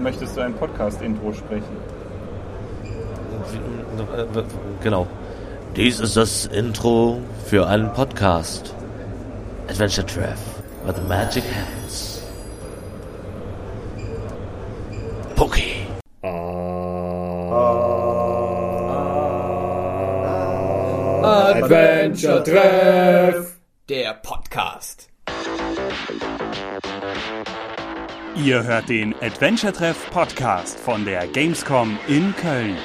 möchtest du ein Podcast-Intro sprechen? Genau. Dies ist das Intro für einen Podcast. Adventure Treff with the Magic Hands. Pookie. Adventure Treff, der Podcast. Ihr hört den Adventure Treff Podcast von der Gamescom in Köln.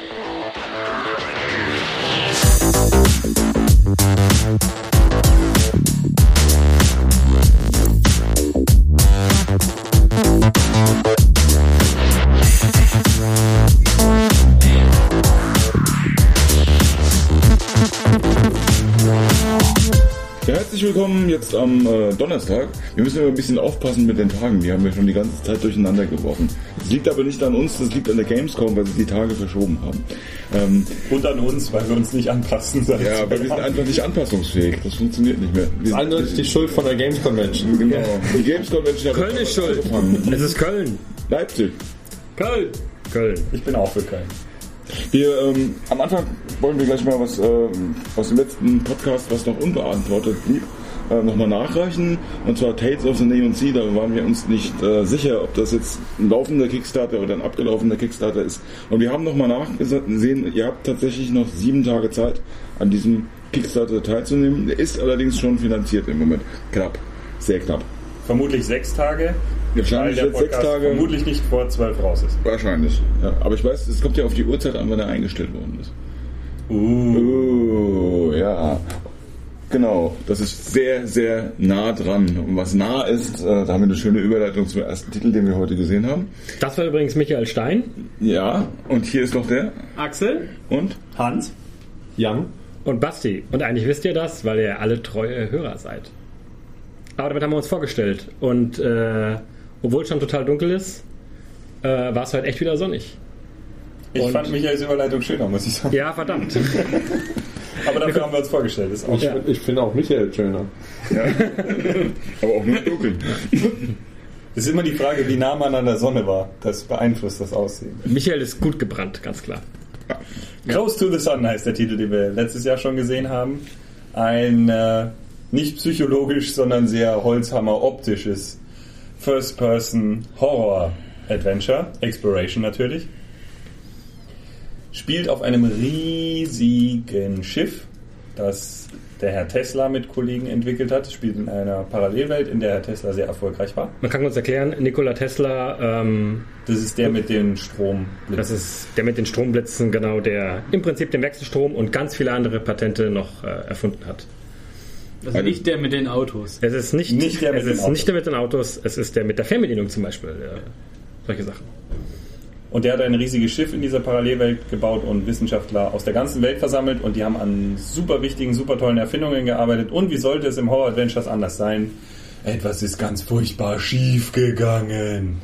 Jetzt am äh, Donnerstag. Wir müssen immer ein bisschen aufpassen mit den Tagen. Die haben wir schon die ganze Zeit durcheinander geworfen. Das liegt aber nicht an uns, das liegt an der Gamescom, weil sie die Tage verschoben haben. Ähm, Und an uns, weil wir uns nicht anpassen. ja, aber wir sind einfach nicht anpassungsfähig. Das funktioniert nicht mehr. Wir Das ist eindeutig die Schuld von der Games Convention. Genau. Die Games Convention hat Köln ist schuld. angefangen. Es ist Köln. Leipzig. Köln. Köln. Ich bin auch für Köln. Wir, ähm, am Anfang wollen wir gleich mal was ähm, aus dem letzten Podcast, was noch unbeantwortet blieb, äh, nochmal nachreichen. Und zwar Tales of the Neon Sea. Da waren wir uns nicht äh, sicher, ob das jetzt ein laufender Kickstarter oder ein abgelaufener Kickstarter ist. Und wir haben nochmal nachgesehen, ihr habt tatsächlich noch sieben Tage Zeit, an diesem Kickstarter teilzunehmen. Der ist allerdings schon finanziert im Moment. Knapp. Sehr knapp. Vermutlich sechs Tage. Wahrscheinlich weil der sechs Tage. vermutlich nicht vor zwölf raus ist. Wahrscheinlich. Ja. Aber ich weiß, es kommt ja auf die Uhrzeit an, wann er eingestellt worden ist. Uh. Oh, ja. Genau, das ist sehr, sehr nah dran. Und was nah ist, äh, da haben wir eine schöne Überleitung zum ersten Titel, den wir heute gesehen haben. Das war übrigens Michael Stein. Ja, und hier ist noch der. Axel. Und? Hans? Jan? Und Basti. Und eigentlich wisst ihr das, weil ihr alle treue Hörer seid. Aber damit haben wir uns vorgestellt. Und äh, obwohl es schon total dunkel ist, äh, war es heute echt wieder sonnig. Ich Und- fand Michaels Überleitung schöner, muss ich sagen. Ja, verdammt. Aber dafür haben wir uns vorgestellt. Ist auch Ich, Ja. ich finde auch Michael schöner. Aber auch nur dunkel. Es ist immer die Frage, wie nah man an der Sonne war. Das beeinflusst das Aussehen. Michael ist gut gebrannt, ganz klar. Close to the Sun heißt der Titel, den wir letztes Jahr schon gesehen haben. Ein äh, nicht psychologisch, sondern sehr Holzhammer-optisches First-Person-Horror-Adventure. Exploration natürlich. Spielt auf einem riesigen Schiff, das der Herr Tesla mit Kollegen entwickelt hat. Spielt in einer Parallelwelt, in der Herr Tesla sehr erfolgreich war. Man kann uns erklären, Nikola Tesla, ähm, Das ist der mit den Strom. das ist der mit den Stromblitzen, genau, der im Prinzip den Wechselstrom und ganz viele andere Patente noch äh, erfunden hat. Also nicht der mit den Autos. Es ist nicht, Nicht der mit es den ist Autos. nicht der mit den Autos, es ist der mit der Fernbedienung zum Beispiel. Äh, solche Sachen. Und der hat ein riesiges Schiff in dieser Parallelwelt gebaut und Wissenschaftler aus der ganzen Welt versammelt und die haben an super wichtigen, super tollen Erfindungen gearbeitet. Und wie sollte es im Horror Adventures anders sein? Etwas ist ganz furchtbar schief gegangen.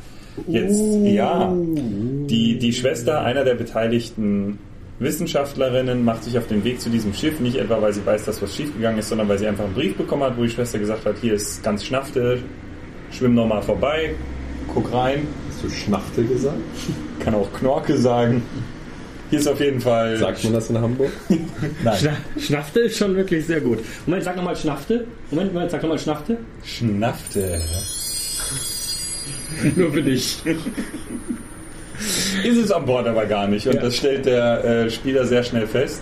Jetzt, ja, die, die Schwester einer der beteiligten Wissenschaftlerinnen macht sich auf den Weg zu diesem Schiff, nicht etwa, weil sie weiß, dass was schiefgegangen ist, sondern weil sie einfach einen Brief bekommen hat, wo die Schwester gesagt hat, hier ist ganz Schnafte, schwimm nochmal vorbei, guck rein, Hast du Schnachte gesagt? kann auch Knorke sagen. Hier ist auf jeden Fall. Sagt man das in Hamburg? Nein. Schna Schnafte ist schon wirklich sehr gut. Moment, sag nochmal Schnafte. Moment, Moment, sag nochmal Schnafte. Schnafte. Nur für dich. Ist es an Bord aber gar nicht. Und Ja. das stellt der äh, Spieler sehr schnell fest.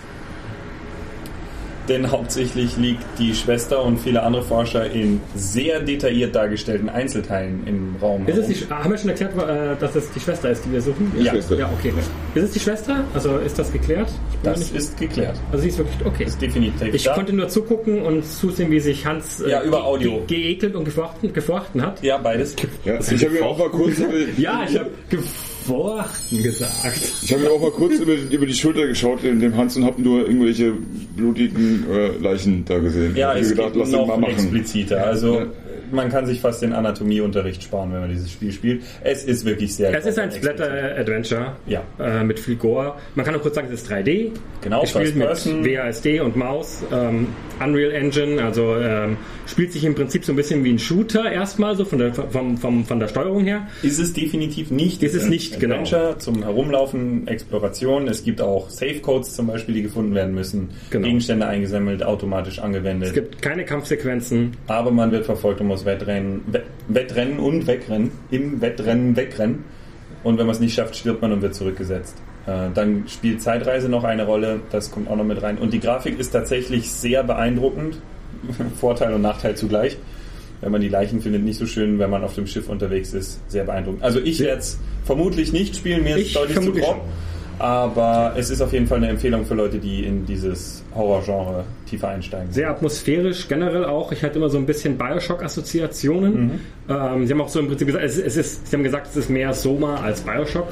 Denn hauptsächlich liegt die Schwester und viele andere Forscher in sehr detailliert dargestellten Einzelteilen im Raum. Ist es die, haben wir schon erklärt, äh, dass es die Schwester ist, die wir suchen? Ja. Schwester. Ja, okay. Ist es die Schwester? Also ist das geklärt? Das nicht, ist geklärt. also sie ist wirklich okay. Das ist definitiv Ich da. konnte nur zugucken und zusehen, wie sich Hans äh, Ja, über Audio. ge- geekelt und gefochten, gefochten hat. ja, beides. Ja, ich habe mir auch mal kurz Ja, ich habe gefochten gesagt. ich habe mir auch mal kurz über, über die Schulter geschaut, in dem Hans und habe nur irgendwelche blutigen äh, Leichen da gesehen. Ja, Ich es mir gedacht, geht lass ihn mal noch machen. expliziter. Also Ja. Man kann sich fast den Anatomieunterricht sparen, wenn man dieses Spiel spielt. Es ist wirklich sehr Es ist ein. Splatter-Adventure Ja. äh, mit viel Gore. Man kann auch kurz sagen, es ist 3D. Genau, Es spielt mit Person. WASD und Maus, ähm, Unreal Engine, also ähm, spielt sich im Prinzip so ein bisschen wie ein Shooter erstmal, so von der, vom, vom, von der Steuerung her. Ist es definitiv nicht. Ist es nicht, genau. Adventure zum Herumlaufen, Exploration. Es gibt auch Safe Codes zum Beispiel, die gefunden werden müssen. Genau. Gegenstände eingesammelt, automatisch angewendet. Es gibt keine Kampfsequenzen. Aber man wird verfolgt und muss Wettrennen, Wett- Wettrennen und wegrennen. Im Wettrennen wegrennen. Und wenn man es nicht schafft, stirbt man und wird zurückgesetzt. Äh, Dann spielt Zeitreise noch eine Rolle, das kommt auch noch mit rein. Und die Grafik ist tatsächlich sehr beeindruckend. Vorteil und Nachteil zugleich. Wenn man die Leichen findet, nicht so schön, wenn man auf dem Schiff unterwegs ist, sehr beeindruckend. Also ich werde es vermutlich nicht spielen, mir ist es deutlich zu grob. Aber es ist auf jeden Fall eine Empfehlung für Leute, die in dieses Horrorgenre tiefer einsteigen. Sehr atmosphärisch generell auch. Ich hatte immer so ein bisschen Bioshock-Assoziationen. Ähm, sie haben auch so im Prinzip gesagt, es, es ist, sie haben gesagt, es ist mehr Soma als Bioshock.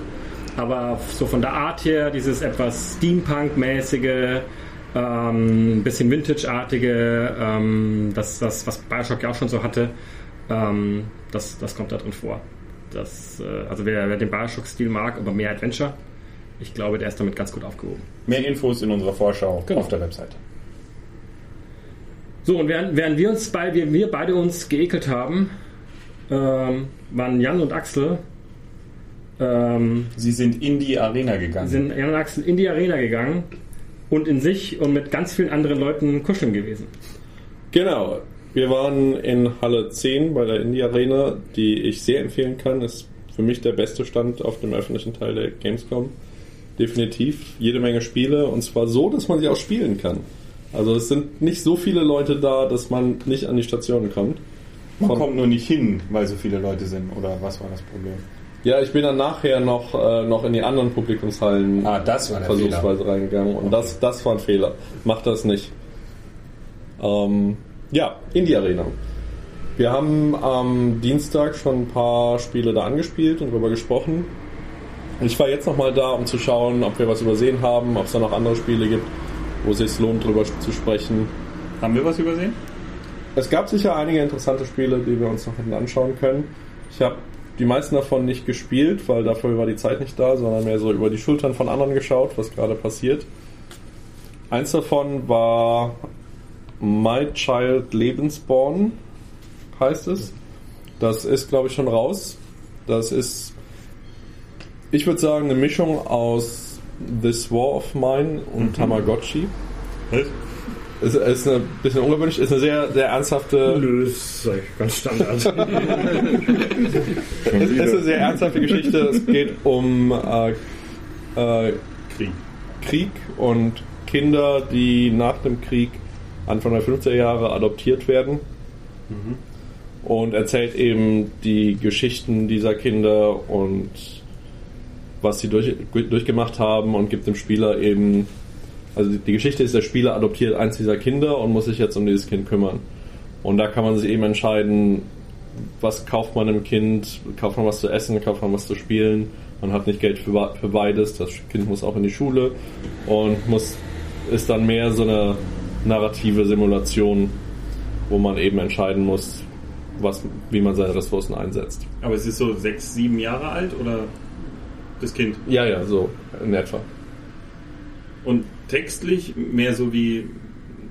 Aber so von der Art her, dieses etwas Steampunk-mäßige, ähm, ein bisschen Vintage-artige, ähm, das, das, was Bioshock ja auch schon so hatte, ähm, das, das kommt da drin vor. Das, äh, also wer, wer den Bioshock-Stil mag, aber mehr Adventure, ich glaube, der ist damit ganz gut aufgehoben. Mehr Infos in unserer Vorschau Genau. auf der Webseite. So, und während, während wir uns beide, wir, wir beide uns geekelt haben, ähm, waren Jan und Axel ähm, Sie sind in die Arena gegangen. sind Jan und Axel in die Arena gegangen und in sich und mit ganz vielen anderen Leuten kuscheln gewesen. Genau. Wir waren in Halle 10 bei der Indie Arena, die ich sehr empfehlen kann. Ist für mich der beste Stand auf dem öffentlichen Teil der Gamescom. Definitiv. Jede Menge Spiele und zwar so, dass man sie auch spielen kann. Also es sind nicht so viele Leute da, dass man nicht an die Stationen kommt. Man Von- kommt nur nicht hin, weil so viele Leute sind. Oder was war das Problem? Ja, ich bin dann nachher noch, äh, noch in die anderen Publikumshallen Ah, das war versuchsweise reingegangen und das, das war ein Fehler. Macht das nicht. Ähm, ja, Indie Arena. Wir haben am Dienstag schon ein paar Spiele da angespielt und darüber gesprochen. Ich war jetzt nochmal da, um zu schauen, ob wir was übersehen haben, ob es da noch andere Spiele gibt, wo es sich lohnt, drüber zu sprechen. Haben wir was übersehen? Es gab sicher einige interessante Spiele, die wir uns noch hätten anschauen können. Ich habe die meisten davon nicht gespielt, weil dafür war die Zeit nicht da, sondern mehr so über die Schultern von anderen geschaut, was gerade passiert. Eins davon war My Child Lebensborn, heißt es. Das ist, glaube ich, schon raus. Das ist, ich würde sagen, eine Mischung aus This War of Mine und Tamagotchi. Es ist ein bisschen ungewöhnlich, ist eine sehr, sehr ernsthafte, Nö, das ist ganz Standard. es ist eine sehr ernsthafte Geschichte. Es geht um äh, äh, Krieg. Krieg und Kinder, die nach dem Krieg Anfang der 50er Jahre adoptiert werden. Und erzählt eben die Geschichten dieser Kinder und was sie durch, durchgemacht haben und gibt dem Spieler eben, also die Geschichte ist, der Spieler adoptiert eins dieser Kinder und muss sich jetzt um dieses Kind kümmern. Und da kann man sich eben entscheiden, was kauft man dem Kind, kauft man was zu essen, kauft man was zu spielen. Man hat nicht Geld für, für beides, das Kind muss auch in die Schule und muss ist dann mehr so eine narrative Simulation, wo man eben entscheiden muss, was, wie man seine Ressourcen einsetzt. Aber es ist so sechs, sieben Jahre alt oder das Kind? Ja, ja, so in etwa. Und textlich mehr so wie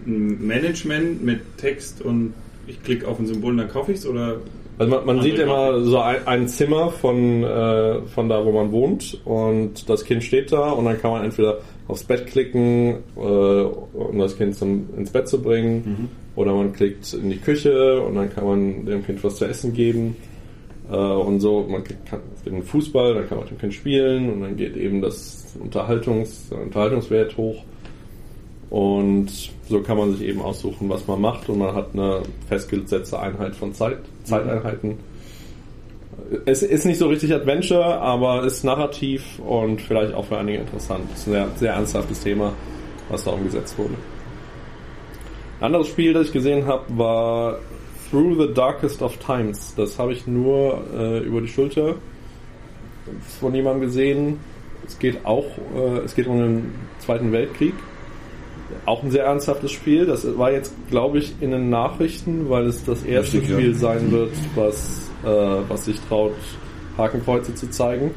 ein Management mit Text und ich klicke auf ein Symbol und dann kaufe ich es oder Also man, man sieht immer so ein, ein Zimmer von, äh, von da, wo man wohnt und das Kind steht da und dann kann man entweder aufs Bett klicken, äh, um das Kind zum, ins Bett zu bringen oder man klickt in die Küche und dann kann man dem Kind was zu essen geben und so. Man kann einen Fußball, dann kann man mit dem Kind spielen und dann geht eben das Unterhaltungs, Unterhaltungswert hoch. Und so kann man sich eben aussuchen, was man macht und man hat eine festgesetzte Einheit von Zeit, Zeiteinheiten. Es ist nicht so richtig Adventure, aber ist narrativ und vielleicht auch für einige interessant. Es ist ein sehr, sehr ernsthaftes Thema, was da umgesetzt wurde. Ein anderes Spiel, das ich gesehen habe, war Through the Darkest of Times. Das habe ich nur äh, über die Schulter von jemandem gesehen. Es geht auch, äh, es geht um den Zweiten Weltkrieg auch ein sehr ernsthaftes Spiel. Das war jetzt, glaube ich, in den Nachrichten, weil es das erste Richtig, ja. Spiel sein wird, was, äh, was sich traut, Hakenkreuze zu zeigen.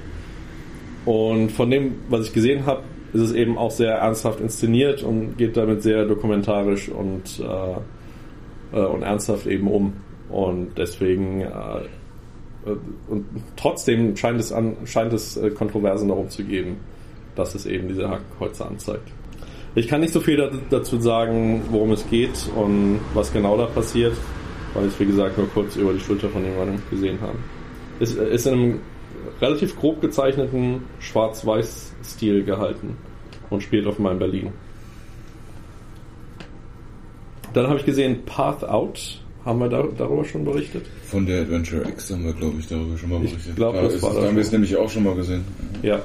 Und von dem, was ich gesehen habe, ist es eben auch sehr ernsthaft inszeniert und geht damit sehr dokumentarisch und, äh, äh, und ernsthaft eben um. Und deswegen, äh, äh, und trotzdem scheint es, an, scheint es äh, Kontroversen darum zu geben, dass es eben diese Hakenkreuze anzeigt. Ich kann nicht so viel da- dazu sagen, worum es geht und was genau da passiert, weil ich es wie gesagt nur kurz über die Schulter von jemandem gesehen habe. Es ist in einem relativ grob gezeichneten Schwarz-Weiß-Stil gehalten und spielt auf meinem Berlin. Dann habe ich gesehen Path Out. Haben wir da, darüber schon berichtet? Von der Adventure X haben wir, glaube ich, darüber schon mal Ich berichtet. glaub, Da das ist war es- das Da haben wir es nämlich auch schon mal gesehen. Ja.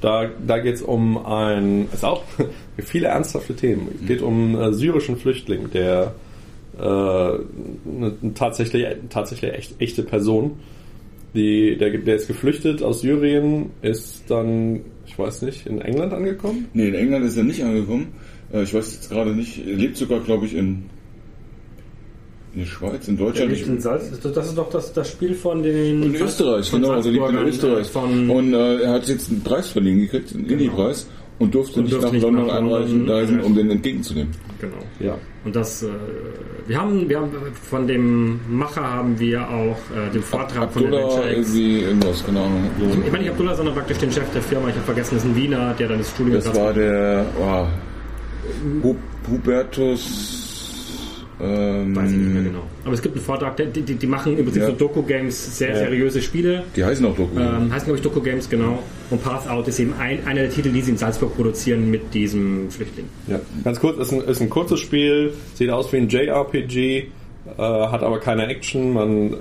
Da, da geht es um ein, ist auch viele ernsthafte Themen. Es geht um einen äh, syrischen Flüchtling, der äh, eine, eine tatsächlich, tatsächlich echt, echte Person, die, der, der ist geflüchtet aus Syrien, ist dann, ich weiß nicht, in England angekommen. Nee, in England ist er nicht angekommen. Äh, Ich weiß jetzt gerade nicht. Er lebt sogar, glaube ich, in, in der Schweiz, in Deutschland. Ich, in Salz, das ist doch das, das Spiel von den. in Österreich, von genau. Also lebt in Österreich. äh, Von, Und äh, er hat jetzt einen Preis verliehen gekriegt, einen Indie-Preis, und durfte Und nicht durfte nach London nach London reisen, um den entgegenzunehmen. genau. Ja. Und das, äh, wir haben, wir haben von dem Macher haben wir auch äh, den Vortrag von Abdullah Adventure X. irgendwie irgendwas, keine Ahnung. Ich meine nicht Abdullah, sondern praktisch den Chef der Firma. Ich habe vergessen, das ist ein Wiener, der dann das Studium Das war der oh, Hu- Hubertus. Ähm, Weiß ich nicht mehr genau. Aber es gibt einen Vortrag, die, die, die machen im Prinzip Ja. so Doku-Games, sehr seriöse Spiele. Die heißen auch Doku. Ähm, heißen, glaube ich, Doku-Games, genau. Und Path Out ist eben ein, einer der Titel, die sie in Salzburg produzieren mit diesem Flüchtling. Ja. Ganz kurz, ist ein, ist ein kurzes Spiel, sieht aus wie ein JRPG, äh, hat aber keine Action. Man äh,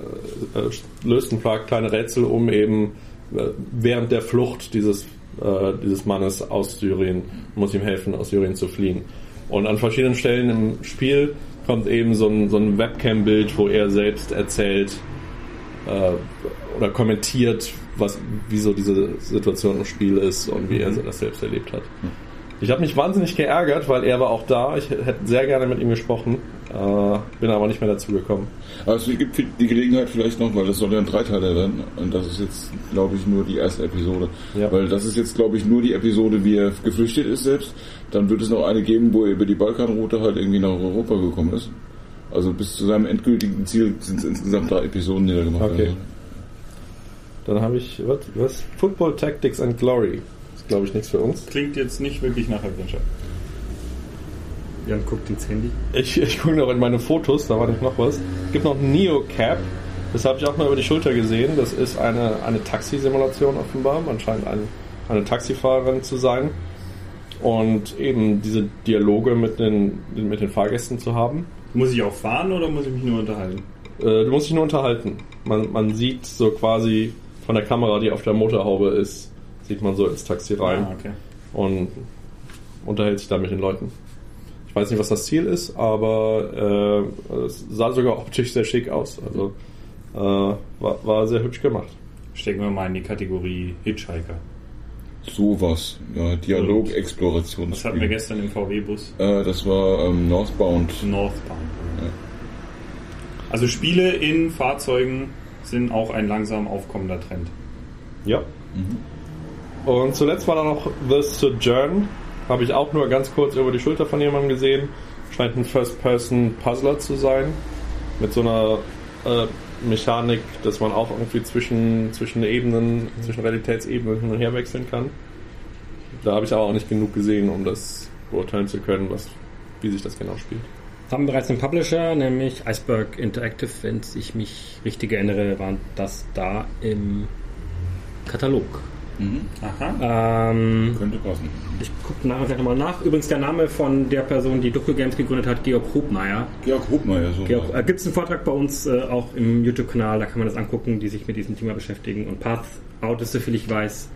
äh, löst ein paar kleine Rätsel, um eben äh, während der Flucht dieses, äh, dieses Mannes aus Syrien, muss ihm helfen, aus Syrien zu fliehen. Und an verschiedenen Stellen im Spiel kommt eben so ein, so ein Webcam-Bild, wo er selbst erzählt, äh, oder kommentiert, was, wieso diese Situation im Spiel ist und wie er das selbst erlebt hat. Ich habe mich wahnsinnig geärgert, weil er war auch da. Ich hätte sehr gerne mit ihm gesprochen, äh, bin aber nicht mehr dazu gekommen. Aber es gibt die Gelegenheit vielleicht noch, weil das soll ja ein Dreiteiler werden. Und das ist jetzt, glaube ich, nur die erste Episode. Ja. Weil das ist jetzt, glaube ich, nur die Episode, wie er geflüchtet ist selbst. Dann wird es noch eine geben, wo er über die Balkanroute halt irgendwie nach Europa gekommen ist. Also bis zu seinem endgültigen Ziel sind es insgesamt drei Episoden, die er gemacht Okay. hat. Dann habe ich, was, was? Football Tactics and Glory. Glaube ich, nichts für uns. Klingt jetzt nicht wirklich nach Adventure. Jan guckt ins Handy. Ich, ich gucke noch in meine Fotos, da war nicht noch was. Es gibt noch Neocap. Das habe ich auch mal über die Schulter gesehen. Das ist eine, eine Taxisimulation offenbar. Man scheint ein, eine Taxifahrerin zu sein. Und eben diese Dialoge mit den, mit den Fahrgästen zu haben. Muss ich auch fahren oder muss ich mich nur unterhalten? Äh, du musst dich nur unterhalten. Man, man sieht so quasi von der Kamera, die auf der Motorhaube ist, sieht man so ins Taxi rein Ah, okay. und unterhält sich da mit den Leuten. Ich weiß nicht, was das Ziel ist, aber äh, es sah sogar optisch sehr schick aus. Also äh, war, war sehr hübsch gemacht. Stecken wir mal in die Kategorie Hitchhiker. Sowas. Ja, Dialog, Exploration. Was hatten wir gestern im VW-Bus? Äh, das war ähm, Northbound. Northbound. Also Spiele in Fahrzeugen sind auch ein langsam aufkommender Trend. Ja. Und zuletzt war da noch The Sojourn. Habe ich auch nur ganz kurz über die Schulter von jemandem gesehen. Scheint ein First-Person-Puzzler zu sein. Mit so einer äh, Mechanik, dass man auch irgendwie zwischen, zwischen Ebenen, zwischen Realitätsebenen hin und her wechseln kann. Da habe ich aber auch nicht genug gesehen, um das beurteilen zu können, was, wie sich das genau spielt. Haben bereits einen Publisher, nämlich Iceberg Interactive, wenn ich mich richtig erinnere, war das da im Katalog. Aha. Ähm, Könnte passen. ich gucke nachher gleich nochmal nach. Übrigens der Name von der Person, die Doku Games gegründet hat, Georg Hubmeier. Georg Hubmeier, so. Georg, äh, Gibt es einen Vortrag bei uns äh, auch im YouTube-Kanal, da kann man das angucken, die sich mit diesem Thema beschäftigen. Und Path Out ist, soviel ich weiß,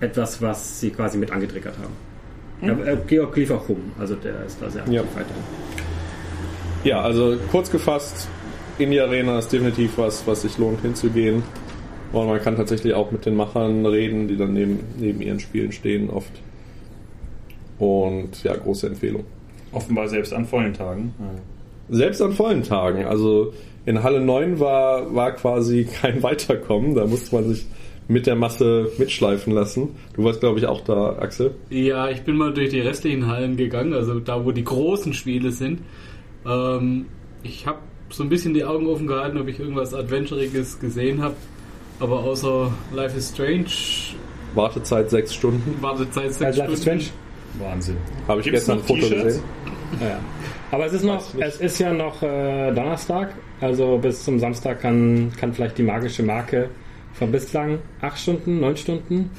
etwas, was sie quasi mit angetriggert haben. Ja, äh, Georg lief auch rum, also der ist da sehr aktiv Ja. weiterhin. Ja, also kurz gefasst, Indie Arena ist definitiv was, was sich lohnt hinzugehen. Und man kann tatsächlich auch mit den Machern reden, die dann neben, neben ihren Spielen stehen oft. Und ja, große Empfehlung. Offenbar selbst an vollen Tagen. Selbst an vollen Tagen. Also in Halle 9 war, war quasi kein Weiterkommen. Da musste man sich mit der Masse mitschleifen lassen. Du warst, glaube ich, auch da, Axel. Ja, ich bin mal durch die restlichen Hallen gegangen, also da, wo die großen Spiele sind. Ähm, ich habe so ein bisschen die Augen offen gehalten, ob ich irgendwas Adventuriges gesehen habe. Aber außer Life is Strange, Wartezeit sechs Stunden. Wartezeit sechs Also Life is Stunden. Strange. Wahnsinn. Habe ich Gibt's gestern ein Foto gesehen. Ja. Aber es ist noch, es ist ja noch äh, Donnerstag, also bis zum Samstag kann, kann vielleicht die magische Marke von bislang acht Stunden, neun Stunden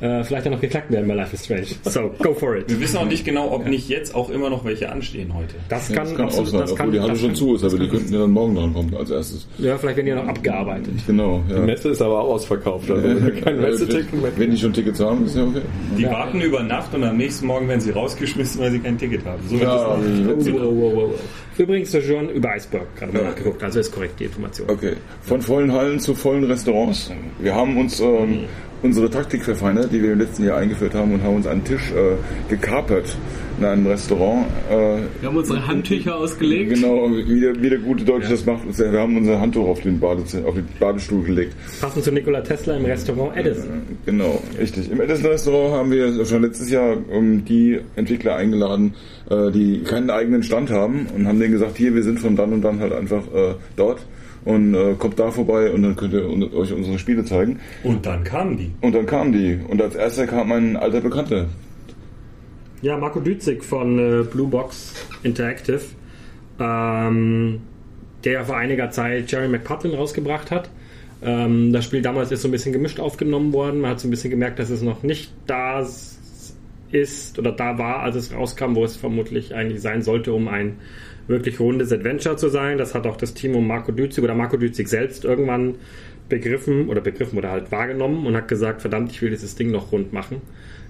äh, vielleicht ja noch geknackt werden bei Life is Strange. So, go for it. Wir wissen auch nicht genau, ob nicht jetzt auch immer noch welche anstehen heute. Das Ja, kann, das kann auch absolut, sein, das obwohl kann, die Halle schon kann- zu ist, das aber die könnten ja dann morgen dran kommen als erstes. Ja, vielleicht werden die noch abgearbeitet. Genau, ja. Die Messe ist aber auch ausverkauft. Also wenn wir kein Messeticket mehr Wenn die schon Tickets haben, ist ja okay. Die Ja. warten über Nacht und am nächsten Morgen werden sie rausgeschmissen, weil sie kein Ticket haben. So wird Ja, das Wow, wow, wow. Übrigens, Sojourn über Iceberg, gerade mal Ja. nachgeguckt, also ist korrekt die Information. Okay. Von vollen Hallen zu vollen Restaurants. Wir haben uns ähm, unsere Taktik verfeinert, die wir im letzten Jahr eingeführt haben und haben uns einen Tisch äh, gekapert in einem Restaurant. Äh, Wir haben unsere Handtücher ausgelegt. Genau, wie der, wie der gute Deutsche das macht. ja, Wir haben unser Handtuch auf den, Badezimmer, auf den Badestuhl gelegt. Passend zu Nikola Tesla im Restaurant Edison. Genau, richtig. Im Edison Restaurant haben wir schon letztes Jahr ähm, die Entwickler eingeladen, äh, die keinen eigenen Stand haben und haben denen gesagt, hier, wir sind von dann und dann halt einfach äh, dort und äh, kommt da vorbei und dann könnt ihr euch unsere Spiele zeigen. Und dann kamen die. Und dann kamen die und als erster kam ein alter Bekannter. Ja, Marco Dützig von äh, Blue Box Interactive, ähm, der ja vor einiger Zeit Jerry McPartlin rausgebracht hat. Ähm, das Spiel damals ist so ein bisschen gemischt aufgenommen worden. Man hat so ein bisschen gemerkt, dass es noch nicht da ist oder da war, als es rauskam, wo es vermutlich eigentlich sein sollte, um ein wirklich rundes Adventure zu sein. Das hat auch das Team um Marco Dützig oder Marco Dützig selbst irgendwann begriffen oder begriffen oder halt wahrgenommen und hat gesagt, verdammt, ich will dieses Ding noch rund machen.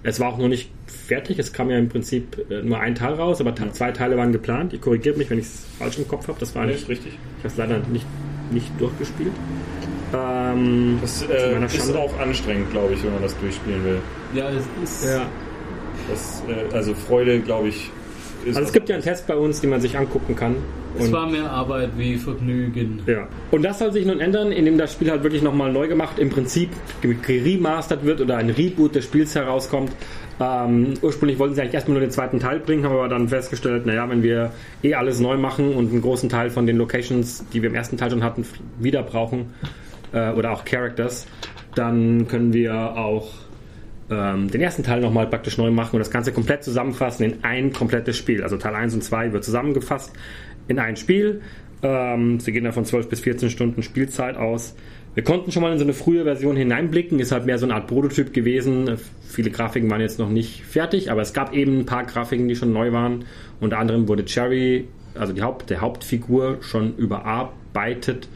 Es war auch noch nicht fertig, es kam ja im Prinzip äh, nur ein Teil raus, aber zwei Teile waren geplant. Ihr korrigiert mich, wenn ich es falsch im Kopf habe, das war nicht, richtig. ich habe es leider nicht, nicht durchgespielt. Ähm, Das äh, ist Schande. auch anstrengend, glaube ich, wenn man das durchspielen will. Ja, es ist. ja. Das, äh, also Freude, glaube ich, Also es gibt ja einen Test bei uns, den man sich angucken kann. Es war mehr Arbeit wie Vergnügen. Ja. Und das soll sich nun ändern, indem das Spiel halt wirklich nochmal neu gemacht, im Prinzip geremastert wird oder ein Reboot des Spiels herauskommt. Ähm, ursprünglich wollten sie eigentlich erstmal nur den zweiten Teil bringen, haben aber dann festgestellt, naja, wenn wir eh alles neu machen und einen großen Teil von den Locations, die wir im ersten Teil schon hatten, wieder brauchen, äh, oder auch Characters, dann können wir auch ähm, den ersten Teil nochmal praktisch neu machen und das Ganze komplett zusammenfassen in ein komplettes Spiel. Also Teil 1 und 2 wird zusammengefasst in ein Spiel. Ähm, sie gehen da von 12 bis 14 Stunden Spielzeit aus. Wir konnten schon mal in so eine frühe Version hineinblicken, ist halt mehr so eine Art Prototyp gewesen. Viele Grafiken waren jetzt noch nicht fertig, aber es gab eben ein paar Grafiken, die schon neu waren. Unter anderem wurde Cherry, also die Haupt, der Hauptfigur, schon überarbeitet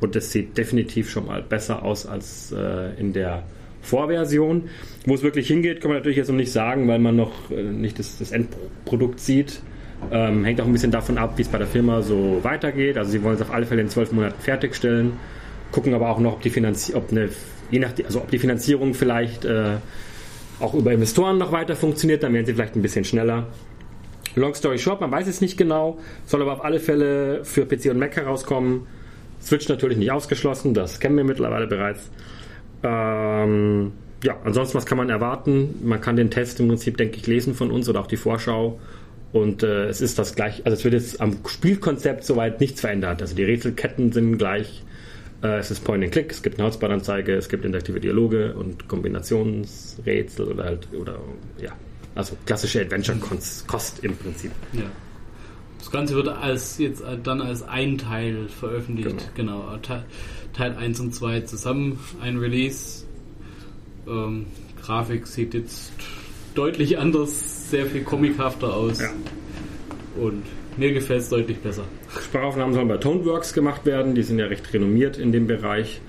und das sieht definitiv schon mal besser aus als äh, in der Vorversion. Wo es wirklich hingeht, kann man natürlich jetzt noch nicht sagen, weil man noch äh, nicht das, das Endprodukt sieht. Ähm, hängt auch ein bisschen davon ab, wie es bei der Firma so weitergeht. Also sie wollen es auf alle Fälle in zwölf Monaten fertigstellen, gucken aber auch noch, ob die, Finanzi ob eine, je nach, also ob die Finanzierung vielleicht äh, auch über Investoren noch weiter funktioniert, dann werden sie vielleicht ein bisschen schneller. Long story short, man weiß es nicht genau, soll aber auf alle Fälle für PC und Mac herauskommen. Switch natürlich nicht ausgeschlossen, das kennen wir mittlerweile bereits. Ähm, ja, ansonsten, was kann man erwarten? Man kann den Test im Prinzip, denke ich, lesen von uns oder auch die Vorschau. Und äh, es ist das gleich, also es wird jetzt am Spielkonzept soweit nichts verändert. Also die Rätselketten sind gleich. Äh, es ist Point and Click, es gibt eine Hotspot-Anzeige, es gibt interaktive Dialoge und Kombinationsrätsel oder halt, oder ja, also klassische Adventure-Kost im Prinzip. Ja. Das Ganze wird als jetzt dann als ein Teil veröffentlicht. Genau. Teil, Teil 1 und 2 zusammen ein Release. Ähm, Grafik sieht jetzt deutlich anders, sehr viel comichafter aus. Ja. Und mir gefällt es deutlich besser. Sprachaufnahmen sollen bei Toneworks gemacht werden, die sind ja recht renommiert in dem Bereich.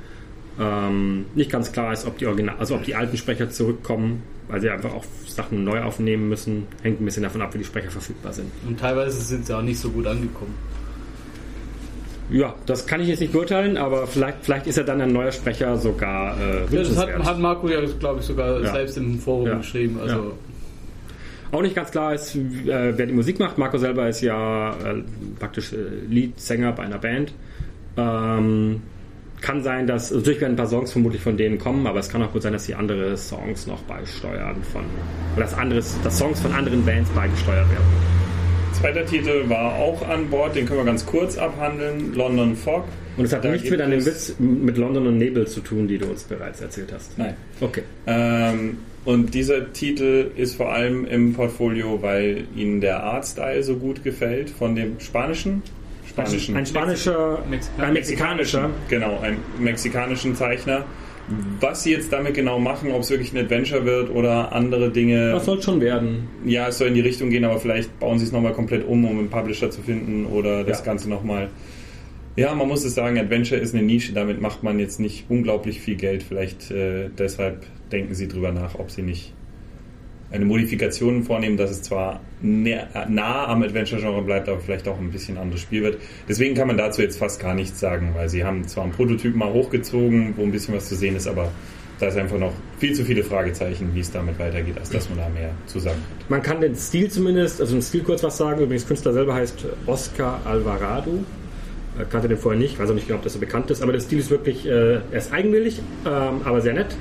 Ähm, nicht ganz klar ist, ob die Original, also ob die alten Sprecher zurückkommen, weil sie einfach auch Sachen neu aufnehmen müssen. Hängt ein bisschen davon ab, wie die Sprecher verfügbar sind. Und teilweise sind sie auch nicht so gut angekommen. Ja, das kann ich jetzt nicht beurteilen, aber vielleicht, vielleicht ist ja dann ein neuer Sprecher sogar äh, Ja, das hat, hat Marco ja, glaube ich, sogar Ja. selbst im Forum Ja. geschrieben. Also Auch nicht ganz klar ist, äh, wer die Musik macht. Marco selber ist ja äh, praktisch äh, Leadsänger bei einer Band. Ähm, kann sein, dass, also natürlich werden ein paar Songs vermutlich von denen kommen, aber es kann auch gut sein, dass sie andere Songs noch beisteuern von, oder dass, anderes, dass Songs von anderen Bands beigesteuert werden. Zweiter Titel war auch an Bord, den können wir ganz kurz abhandeln. London Fog. Und es hat Da nichts mit einem es- Witz mit London und Nebel zu tun, die du uns bereits erzählt hast. Nein. Okay. Ähm, und dieser Titel ist vor allem im Portfolio, weil ihnen der Artstyle so gut gefällt von dem spanischen. Spanischen. Ein spanischer, Mexika- ein mexikanischer. Genau, einem mexikanischen Zeichner. Was sie jetzt damit genau machen, ob es wirklich ein Adventure wird oder andere Dinge. Das soll schon werden. Ja, es soll in die Richtung gehen, aber vielleicht bauen sie es nochmal komplett um, um einen Publisher zu finden oder das Ja. Ganze nochmal. Ja, man muss es sagen, Adventure ist eine Nische, damit macht man jetzt nicht unglaublich viel Geld. Vielleicht äh, deshalb denken sie drüber nach, ob sie nicht eine Modifikation vornehmen, dass es zwar nah am Adventure-Genre bleibt, aber vielleicht auch ein bisschen anderes Spiel wird. Deswegen kann man dazu jetzt fast gar nichts sagen, weil sie haben zwar einen Prototyp mal hochgezogen, wo ein bisschen was zu sehen ist, aber da ist einfach noch viel zu viele Fragezeichen, wie es damit weitergeht, als dass man da mehr zu sagen hat. Man kann den Stil zumindest, also den Stil kurz was sagen. Übrigens, Künstler selber heißt Oscar Alvarado. Äh, Kannte den vorher nicht, weiß auch nicht genau, ob das so bekannt ist. Aber der Stil ist wirklich, äh, er ist eigenwillig, ähm, aber sehr nett.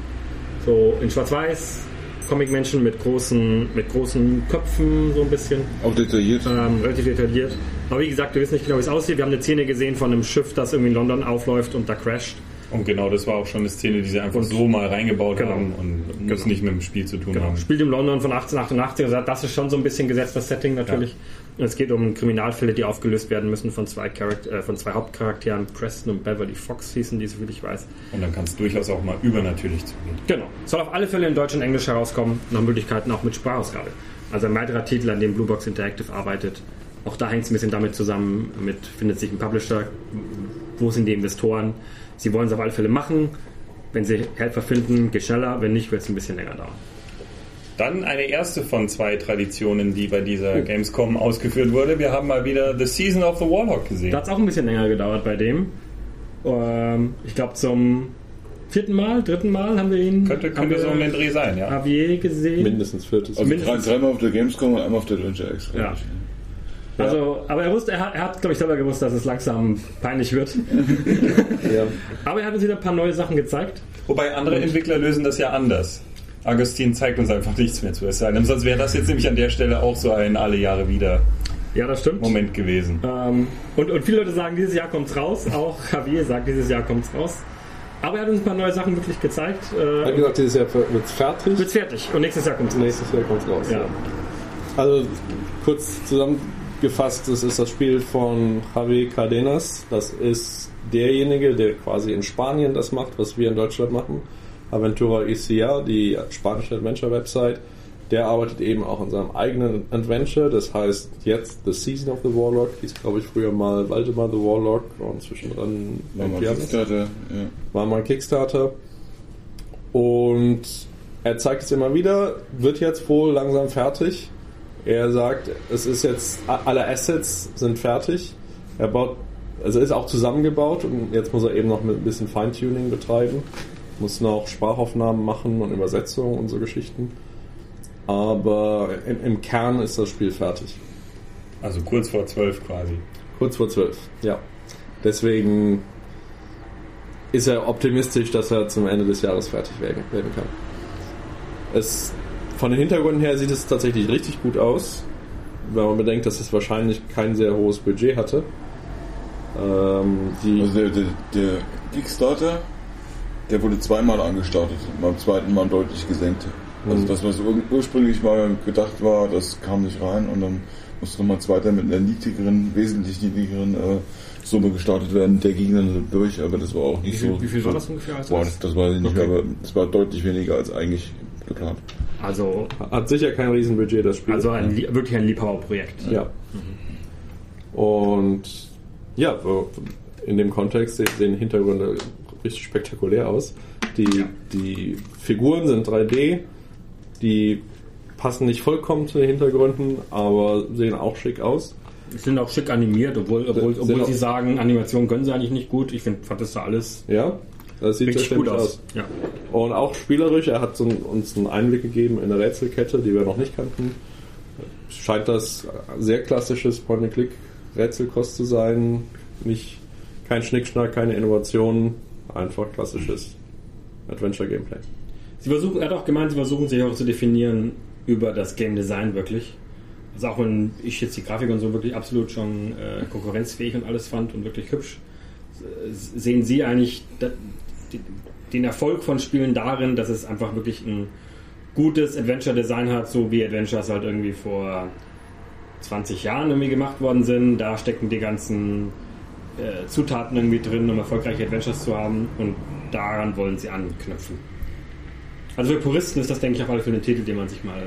So in Schwarz-Weiß, Comic-Menschen mit großen, mit großen Köpfen, so ein bisschen. Auch detailliert. Ähm, relativ detailliert. Aber wie gesagt, wir wissen nicht genau, wie es aussieht. Wir haben eine Szene gesehen von einem Schiff, das irgendwie in London aufläuft und da crasht. Und genau, das war auch schon eine Szene, die sie einfach so mal reingebaut Genau. haben und muss Genau. nicht mit dem Spiel zu tun Genau. haben. Spielt in London von 1888. Also das ist schon so ein bisschen gesetztes Setting natürlich. Und Es geht um Kriminalfälle, die aufgelöst werden müssen von zwei, Charakter äh, von zwei Hauptcharakteren, Preston und Beverly Fox hießen die, soviel ich weiß. Und dann kann es durchaus auch mal übernatürlich zugehen. Genau. Soll auf alle Fälle in Deutsch und Englisch herauskommen. Nach Möglichkeiten auch mit Sprachausgabe. Also ein weiterer Titel, an dem Bluebox Interactive arbeitet. Auch da hängt es ein bisschen damit zusammen, mit findet sich ein Publisher, wo sind die Investoren. Sie wollen es auf alle Fälle machen. Wenn sie Helfer finden, geht schneller. Wenn nicht, wird es ein bisschen länger dauern. Dann eine erste von zwei Traditionen, die bei Oh. dieser Gamescom ausgeführt wurde. Wir haben mal wieder The Season of the Warlock gesehen. Da hat es auch ein bisschen länger gedauert bei dem. Ähm, ich glaube zum vierten Mal, dritten Mal haben wir ihn könnte haben könnte wir so um den Dreh sein, ja. Javier gesehen. Mindestens viertes. Also drei, mindestens- dreimal auf der Gamescom und einmal auf der Adventure X. Ja. ich. Also, aber er wusste, er hat, er hat glaube ich, selber gewusst, dass es langsam peinlich wird. Ja. Aber er hat uns wieder ein paar neue Sachen gezeigt. Wobei andere Entwickler lösen das ja anders. Agustin zeigt uns einfach nichts mehr zu denn. Sonst wäre das jetzt nämlich an der Stelle auch so ein alle Jahre wieder Ja, das stimmt. Moment gewesen. Ähm, und, und viele Leute sagen, dieses Jahr kommt's raus. Auch Javier sagt, dieses Jahr kommt's raus. Aber er hat uns ein paar neue Sachen wirklich gezeigt. Er hat Äh, gesagt, dieses Jahr wird es fertig. wird's fertig. Und nächstes Jahr kommt's raus. Nächstes Jahr kommt es raus. Ja. Ja. Also kurz zusammengefasst, das ist das Spiel von Javi Cardenas. Das ist derjenige, der quasi in Spanien das macht, was wir in Deutschland machen. Aventura ICA, die spanische Adventure-Website. Der arbeitet eben auch an seinem eigenen Adventure. Das heißt jetzt The Season of the Warlock. Hieß, glaube ich, früher mal Waldemar the Warlock und zwischendrin War mal Kickstarter, ja. war mal ein Kickstarter. Und er zeigt es immer wieder, wird jetzt wohl langsam fertig. Er sagt, es ist jetzt, alle Assets sind fertig. Er baut, also ist auch zusammengebaut und jetzt muss er eben noch mit ein bisschen Feintuning betreiben. Muss noch Sprachaufnahmen machen und Übersetzungen und so Geschichten. Aber im, im Kern ist das Spiel fertig. Also kurz vor zwölf quasi. Kurz vor zwölf, ja. Deswegen ist er optimistisch, dass er zum Ende des Jahres fertig werden, werden kann. Es, von den Hintergründen her sieht es tatsächlich richtig gut aus, wenn man bedenkt, dass es wahrscheinlich kein sehr hohes Budget hatte. Ähm, die, Also der, der, der Kickstarter, der wurde zweimal angestartet, beim zweiten Mal deutlich gesenkt. Also Mhm. das, was ur ursprünglich mal gedacht war, das kam nicht rein und dann musste nochmal zweiter mit einer niedrigeren, wesentlich niedrigeren äh, Summe gestartet werden. Der ging dann durch, aber das war auch nicht Wie viel- so. wie viel war das ungefähr, als Boah, das- das, weiß ich nicht Okay. mehr, aber es war deutlich weniger als eigentlich geplant. Also, hat sicher kein Riesenbudget, das Spiel. also ein, wirklich ein Liebhaberprojekt. Ja. Und ja, in dem Kontext sehen Hintergründe richtig spektakulär aus. Die, die Figuren sind 3D, die passen nicht vollkommen zu den Hintergründen, aber sehen auch schick aus. Sind auch schick animiert, obwohl, obwohl, Sind obwohl sie sagen, Animation können sie eigentlich nicht gut. Ich find, fand das da alles Ja, das sieht richtig gut stimmig aus. Ja. Und auch spielerisch, er hat so, uns einen Einblick gegeben in eine Rätselkette, die wir noch nicht kannten. scheint das sehr klassisches Point-and-Click-Rätselkost zu sein. Nicht, kein Schnickschnack, keine Innovation, einfach klassisches Adventure-Gameplay. Sie versuchen, er hat auch gemeint, sie versuchen sich auch zu definieren über das Game Design wirklich. Also auch wenn ich jetzt die Grafik und so wirklich absolut schon äh, konkurrenzfähig und alles fand und wirklich hübsch, äh, sehen Sie eigentlich den Erfolg von Spielen darin, dass es einfach wirklich ein gutes Adventure-Design hat, so wie Adventures halt irgendwie vor 20 Jahren irgendwie gemacht worden sind. Da stecken die ganzen äh, Zutaten irgendwie drin, um erfolgreiche Adventures zu haben und daran wollen sie anknüpfen. Also für Puristen ist das, denke ich, auf alle Fälle ein Titel, den man sich mal,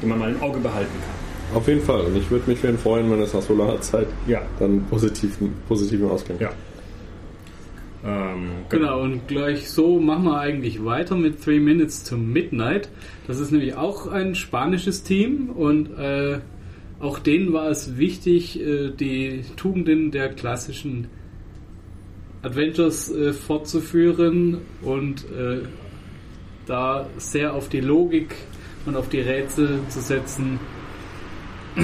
den man mal im Auge behalten kann. Auf jeden Fall. Und ich würde mich für ihn freuen, wenn es nach so langer Zeit Ja. dann positiven, positiven Ausgang Ja. Ähm, Genau, und gleich so machen wir eigentlich weiter mit Three Minutes to Midnight. Das ist nämlich auch ein spanisches Team und äh, auch denen war es wichtig, äh, die Tugenden der klassischen Adventures äh, fortzuführen und äh, da sehr auf die Logik und auf die Rätsel zu setzen.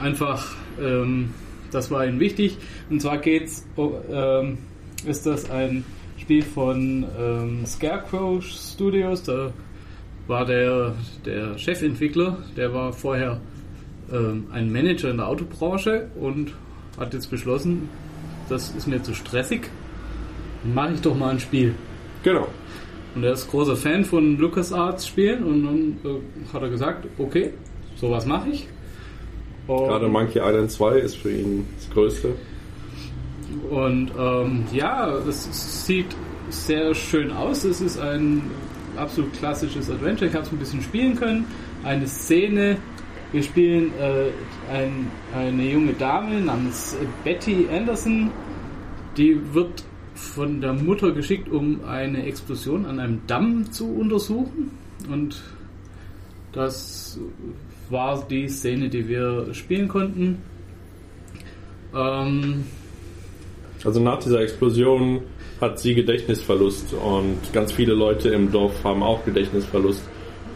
Einfach, ähm, das war ihnen wichtig. Und zwar geht's, oh, ähm, ist das ein Spiel von ähm, Scarecrow Studios. Da war der, der Chefentwickler, der war vorher ähm, ein Manager in der Autobranche und hat jetzt beschlossen, das ist mir zu stressig. Mache ich doch mal ein Spiel. Genau. Und er ist großer Fan von LucasArts Spielen und dann äh, hat er gesagt, okay, sowas mache ich. Und, Gerade Monkey Island 2 ist für ihn das Größte. und ähm, ja, es sieht sehr schön aus. Es ist ein absolut klassisches Adventure. Ich habe es ein bisschen spielen können. Eine Szene. Wir spielen äh, ein, eine junge Dame namens Betty Anderson. Die wird von der Mutter geschickt, um eine Explosion an einem Damm zu untersuchen. Und das war die Szene, die wir spielen konnten. Ähm, Also nach dieser Explosion hat sie Gedächtnisverlust und ganz viele Leute im Dorf haben auch Gedächtnisverlust.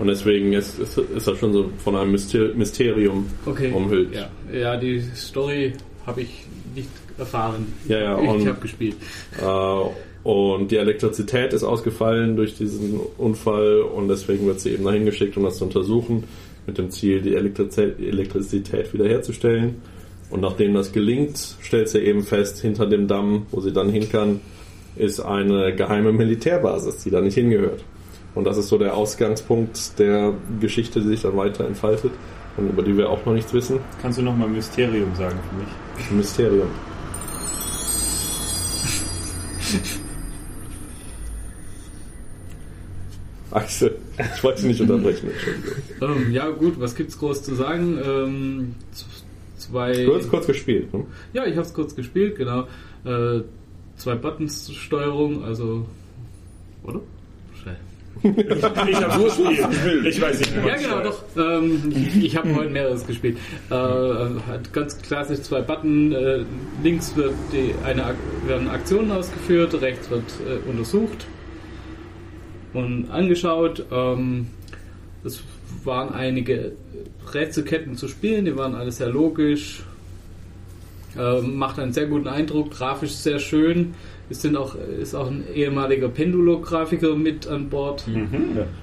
Und deswegen ist, ist, ist das schon so von einem Myster- Mysterium okay. umhüllt. Ja, ja die Story habe ich nicht erfahren. Ja, ja, ich und- habe gespielt. Äh, und die Elektrizität ist ausgefallen durch diesen Unfall und deswegen wird sie eben dahin geschickt, um das zu untersuchen, mit dem Ziel, die Elektrizität, Elektrizität wiederherzustellen. Und nachdem das gelingt, stellt sie eben fest, hinter dem Damm, wo sie dann hin kann, ist eine geheime Militärbasis, die da nicht hingehört. Und das ist so der Ausgangspunkt der Geschichte, die sich dann weiter entfaltet und über die wir auch noch nichts wissen. Kannst du nochmal Mysterium sagen für mich? Mysterium. Axel, ich wollte Sie nicht unterbrechen, Entschuldigung. Ähm, ja, gut, was gibt's groß zu sagen? Ähm, zwei. Du hast kurz gespielt, ne? Ja, ich habe es kurz gespielt, genau. Äh, zwei Buttons Steuerung, also. Oder? Schnell. Ich habe gespielt. Ich weiß nicht, man Ja, genau, doch. Ähm, ich ich habe heute mehreres gespielt. Äh, hat ganz klassisch zwei Button. Äh, links wird die, eine, Ak- werden Aktionen ausgeführt, rechts wird äh, untersucht und angeschaut. Ähm, es waren einige Rätselketten zu spielen, die waren alle sehr logisch. Ähm, macht einen sehr guten Eindruck, grafisch sehr schön. Es sind auch, ist auch ein ehemaliger Pendulo-Grafiker mit an Bord.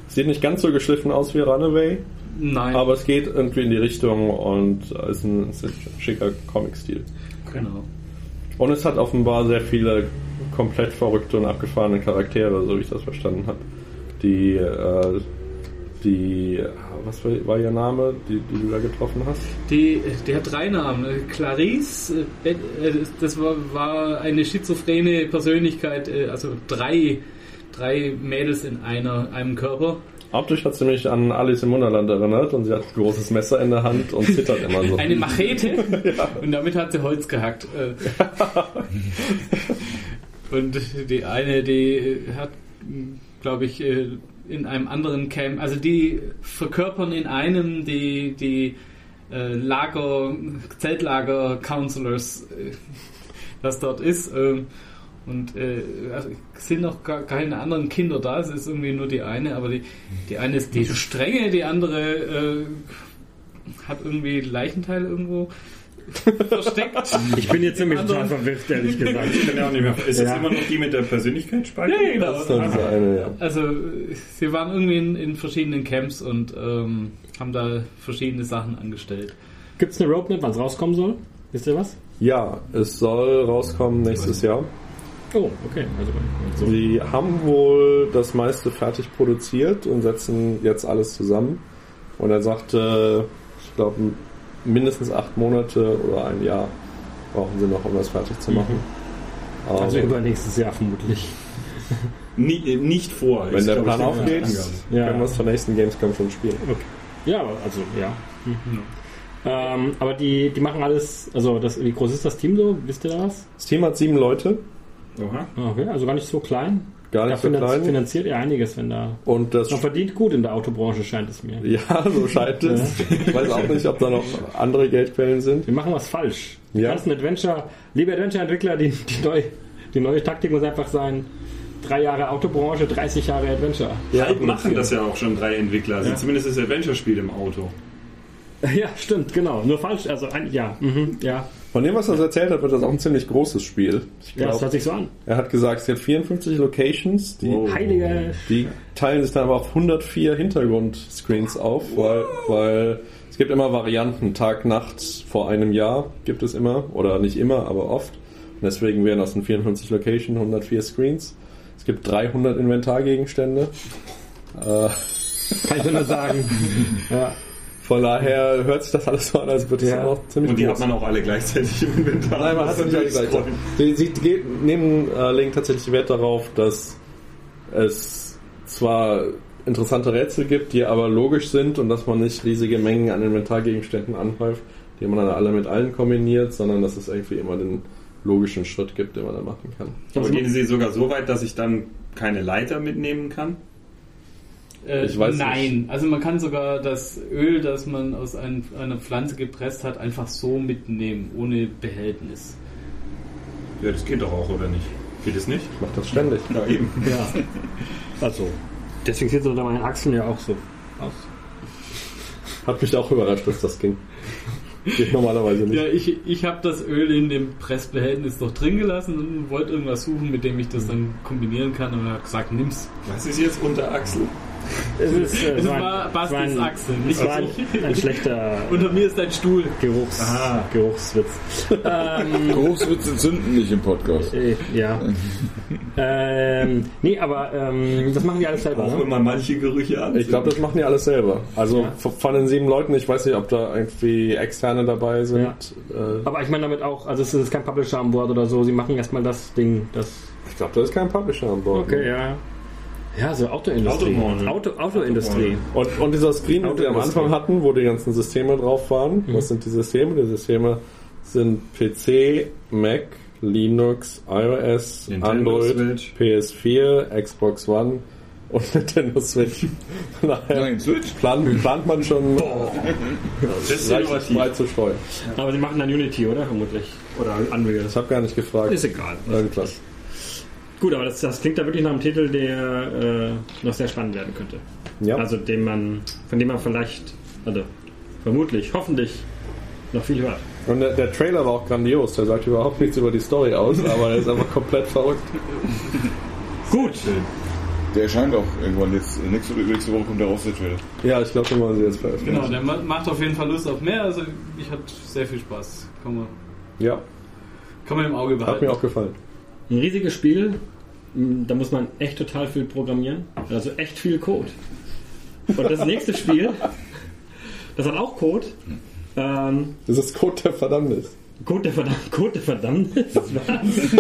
Sieht nicht ganz so geschliffen aus wie Runaway, Nein, aber es geht irgendwie in die Richtung und ist ein, ist ein schicker Comic-Stil. genau. Und es hat offenbar sehr viele komplett verrückte und abgefahrene Charaktere, so wie ich das verstanden habe. Die, äh, die, was war, ihr Name, die, die du da getroffen hast? Die, die hat drei Namen. Clarice, äh, äh, das war, war eine schizophrene Persönlichkeit, äh, also drei, drei Mädels in einer, einem Körper. Optisch hat sie mich an Alice im Wunderland erinnert und sie hat ein großes Messer in der Hand und zittert immer so. Eine Machete und damit hat sie Holz gehackt. Und die eine, die hat, glaube ich, in einem anderen Camp, also die verkörpern in einem die, die äh, Lager, Zeltlager-Counselors, äh, was dort ist. ähm, Und äh, also sind noch gar keine anderen Kinder da, es ist irgendwie nur die eine, aber die, die eine ist die strenge, die andere äh, hat irgendwie Leichenteile irgendwo versteckt. Ich bin jetzt ziemlich total verwirrt, ehrlich gesagt. Ich kann ja auch nicht mehr. Ist das Ja. immer noch die mit der Persönlichkeitsspalte? Ja, genau. Das ist dann diese eine, ja. Also sie waren irgendwie in, in verschiedenen Camps und ähm, haben da verschiedene Sachen angestellt. Gibt es eine Roadmap, wann es rauskommen soll? Wisst ihr was? Ja, es soll rauskommen nächstes Jahr. Oh, okay. Also, so. Sie haben wohl das meiste fertig produziert und setzen jetzt alles zusammen. Und er sagte, ich glaube, mindestens acht Monate oder ein Jahr brauchen sie noch, um das fertig zu machen. Aber also übernächstes Jahr vermutlich. Nie, äh, nicht vor. wenn ist, der ich, Plan die aufgeht. Ja. können wir es zur nächsten Gamescom schon spielen. Ja, also ja. Ähm, aber die, die machen alles, also das, wie groß ist das Team so? Wisst ihr da was? Das Team hat sieben Leute, Oha. Ah, Okay, also gar nicht so klein. Gar Da nicht so finanz klein. finanziert er einiges, wenn da. Und das Man verdient gut in der Autobranche, scheint es mir. Ja, so scheint es. Ich weiß auch nicht, ob da noch andere Geldquellen sind. Wir machen was falsch. Die Ja. ganzen Adventure, liebe Adventure-Entwickler, die, die, neu, die neue Taktik muss einfach sein: drei Jahre Autobranche, 30 Jahre Adventure. Halt machen das ja auch schon drei Entwickler. Also zumindest das Adventure-Spiel im Auto. Ja, stimmt, genau. Nur falsch, also ein, ja, mhm, ja. Von dem, was er erzählt hat, wird das auch ein ziemlich großes Spiel. Ich Ja, das glaub, hört sich so an. er hat gesagt, es gibt 54 Locations, die, Heilige. die teilen sich dann aber auf 104 Hintergrundscreens auf, weil, weil es gibt immer Varianten. Tag, Nacht vor einem Jahr gibt es immer, oder nicht immer, aber oft. Und deswegen wären aus den 54 Locations 104 Screens. Es gibt 300 Inventargegenstände. Kann ich nur sagen. ja. Von daher hört sich das alles so an, als würde es Ja. auch ziemlich Und die groß hat man auch alle gleichzeitig im Inventar. Nein, man hat nicht alle gleichzeitig. Sie, sie ge- nehmen, äh, legen tatsächlich Wert darauf, dass es zwar interessante Rätsel gibt, die aber logisch sind und dass man nicht riesige Mengen an Inventargegenständen anhäuft, die man dann alle mit allen kombiniert, sondern dass es irgendwie immer den logischen Schritt gibt, den man dann machen kann. Aber gehen sie sogar so weit, dass ich dann keine Leiter mitnehmen kann? Äh, Ich weiß nein, also man kann sogar das Öl, das man aus ein, einer Pflanze gepresst hat, einfach so mitnehmen, ohne Behältnis. Ja, das geht doch auch, oder nicht? Geht es nicht? Ich mache das ständig. Ja, eben. ja. Also, deswegen sieht so da meine Achseln ja auch so aus. Hat mich auch überrascht, dass das ging. Geht normalerweise nicht. Ja, ich, ich habe das Öl in dem Pressbehältnis noch drin gelassen und wollte irgendwas suchen, mit dem ich das dann kombinieren kann und er hat gesagt, nimm's. Was ist jetzt unter Achsel? Es ist, äh, Es ein- war Bastis Es nicht war ein, ein schlechter Unter mir ist ein Stuhl. Geruchs, Ah. Geruchswitz. ähm, Geruchswitze zünden nicht im Podcast. äh, ja. ähm, nee, aber ähm, das machen die alles selber. Auch Ne? immer manche Gerüche an. Ich glaube, das machen die alles selber. Also Ja. von den sieben Leuten, ich weiß nicht, ob da irgendwie Externe dabei sind. Äh, Aber ich meine damit auch, also es ist kein Publisher an Bord oder so, sie machen erstmal das Ding, das. ich glaube, da ist kein Publisher an Bord. Okay, ja. Ja, so Autoindustrie. Auto, Autoindustrie. Und, und dieser Screen, den wir am. Anfang hatten, wo die ganzen Systeme drauf waren, Mhm. was sind die Systeme? Die Systeme sind PC, Mac, Linux, iOS, Nintendo Android, Switch. PS4, Xbox One und Nintendo Switch. Nein, Switch. plant, plant man schon Das ist reichlich innovativ. breit zu streuen. Aber sie machen dann Unity, oder? Vermutlich. Oder Unreal. Ich habe gar nicht gefragt. Ist egal. Irgendwas. Gut, aber das, das klingt da wirklich nach einem Titel, der äh, noch sehr spannend werden könnte. Ja. Also den man, von dem man vielleicht, also vermutlich, hoffentlich noch viel hört. Und der, der Trailer war auch grandios. Der sagt überhaupt nichts über die Story aus, aber er ist einfach komplett verrückt. Gut. Der erscheint auch irgendwann jetzt. Nächste, nächste Woche kommt der raus, der Trailer. Ja, ich glaube, den wollen sie jetzt veröffentlichen. Genau, der ma- macht auf jeden Fall Lust auf mehr. Also ich hatte sehr viel Spaß. Kann man, Ja, kann man im Auge hat behalten. mir auch gefallen. Ein riesiges Spiel, m, da muss man echt total viel programmieren. Also echt viel Code. Und das nächste Spiel, das hat auch Code. Ähm, Das ist Code der Verdammnis. Code der Verdammnis. Code der Verdammnis? Was?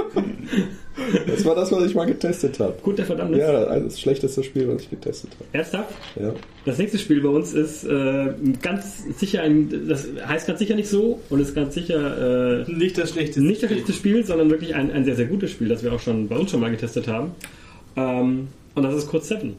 Das war das, was ich mal getestet habe. Code der Verdammnis? Ja, das schlechteste Spiel, was ich getestet habe. Ernsthaft? Ja. Das nächste Spiel bei uns ist äh, ganz sicher ein, das heißt ganz sicher nicht so und ist ganz sicher äh, Nicht das schlechteste. nicht das letzte Spiel, sondern wirklich ein, ein sehr, sehr gutes Spiel, das wir auch schon bei uns schon mal getestet haben. Ähm, und das ist Code 7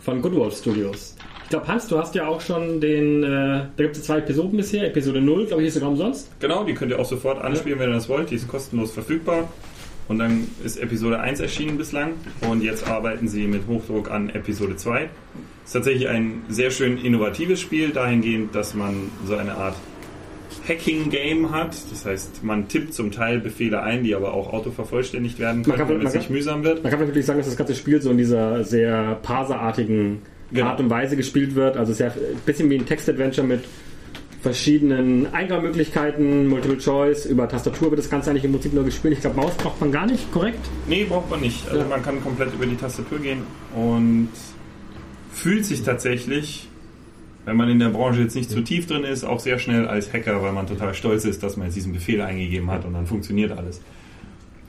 von Good Wolf Studios. Ich glaube, Hans, du hast ja auch schon den, äh, da gibt es zwei Episoden bisher. Episode 0, glaube ich, ist sogar umsonst. Genau, die könnt ihr auch sofort anspielen, wenn ihr das wollt. Die ist kostenlos verfügbar. Und dann ist Episode 1 erschienen bislang und jetzt arbeiten sie mit Hochdruck an Episode 2. Es ist tatsächlich ein sehr schön innovatives Spiel, dahingehend, dass man so eine Art Hacking-Game hat. Das heißt, man tippt zum Teil Befehle ein, die aber auch autovervollständigt werden können, kann- man es nicht kann- mühsam wird. Man kann wirklich sagen, dass das ganze Spiel so in dieser sehr parserartigen Genau. Art und Weise gespielt wird. Also es ist ja ein bisschen wie ein Text-Adventure mit verschiedenen Eingangsmöglichkeiten, Multiple Choice, über Tastatur wird das Ganze eigentlich im Prinzip nur gespielt. Ich glaube, Maus braucht man gar nicht, korrekt? Nee, braucht man nicht. Also Ja. man kann komplett über die Tastatur gehen und fühlt sich tatsächlich, wenn man in der Branche jetzt nicht zu tief drin ist, auch sehr schnell als Hacker, weil man total stolz ist, dass man jetzt diesen Befehl eingegeben hat und dann funktioniert alles.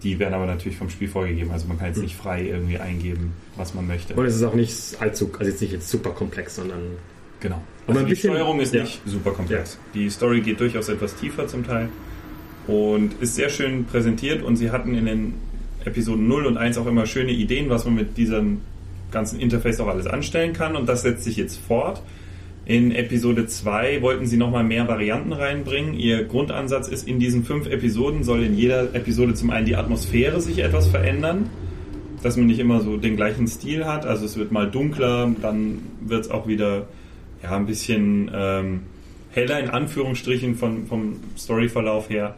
Die werden aber natürlich vom Spiel vorgegeben, also man kann jetzt nicht frei irgendwie eingeben, was man möchte. Und es ist auch nicht allzu, also jetzt nicht jetzt super komplex, sondern Genau. Aber Also die bisschen- Steuerung ist ja. nicht super komplex. Die Story geht durchaus etwas tiefer zum Teil und ist sehr schön präsentiert und sie hatten in den Episoden 0 und 1 auch immer schöne Ideen, was man mit diesem ganzen Interface auch alles anstellen kann und das setzt sich jetzt fort. In Episode 2 wollten sie nochmal mehr Varianten reinbringen. Ihr Grundansatz ist, in diesen fünf Episoden soll in jeder Episode zum einen die Atmosphäre sich etwas verändern, dass man nicht immer so den gleichen Stil hat. Also es wird mal dunkler, dann wird es auch wieder ja, ein bisschen ähm, heller in Anführungsstrichen von, vom Storyverlauf her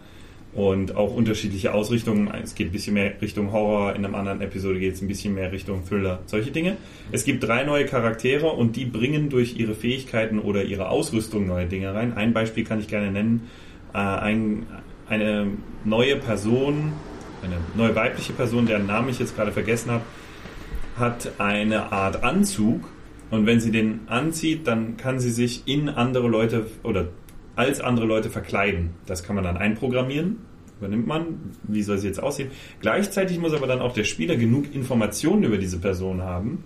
und auch unterschiedliche Ausrichtungen. Es geht ein bisschen mehr Richtung Horror, in einer anderen Episode geht es ein bisschen mehr Richtung Thriller, solche Dinge. Es gibt drei neue Charaktere und die bringen durch ihre Fähigkeiten oder ihre Ausrüstung neue Dinge rein. Ein Beispiel kann ich gerne nennen. Äh, ein, eine neue Person, eine neue weibliche Person, deren Namen ich jetzt gerade vergessen habe, hat eine Art Anzug und wenn sie den anzieht, dann kann sie sich in andere Leute oder als andere Leute verkleiden. Das kann man dann einprogrammieren, übernimmt man, wie soll sie jetzt aussehen. Gleichzeitig muss aber dann auch der Spieler genug Informationen über diese Person haben,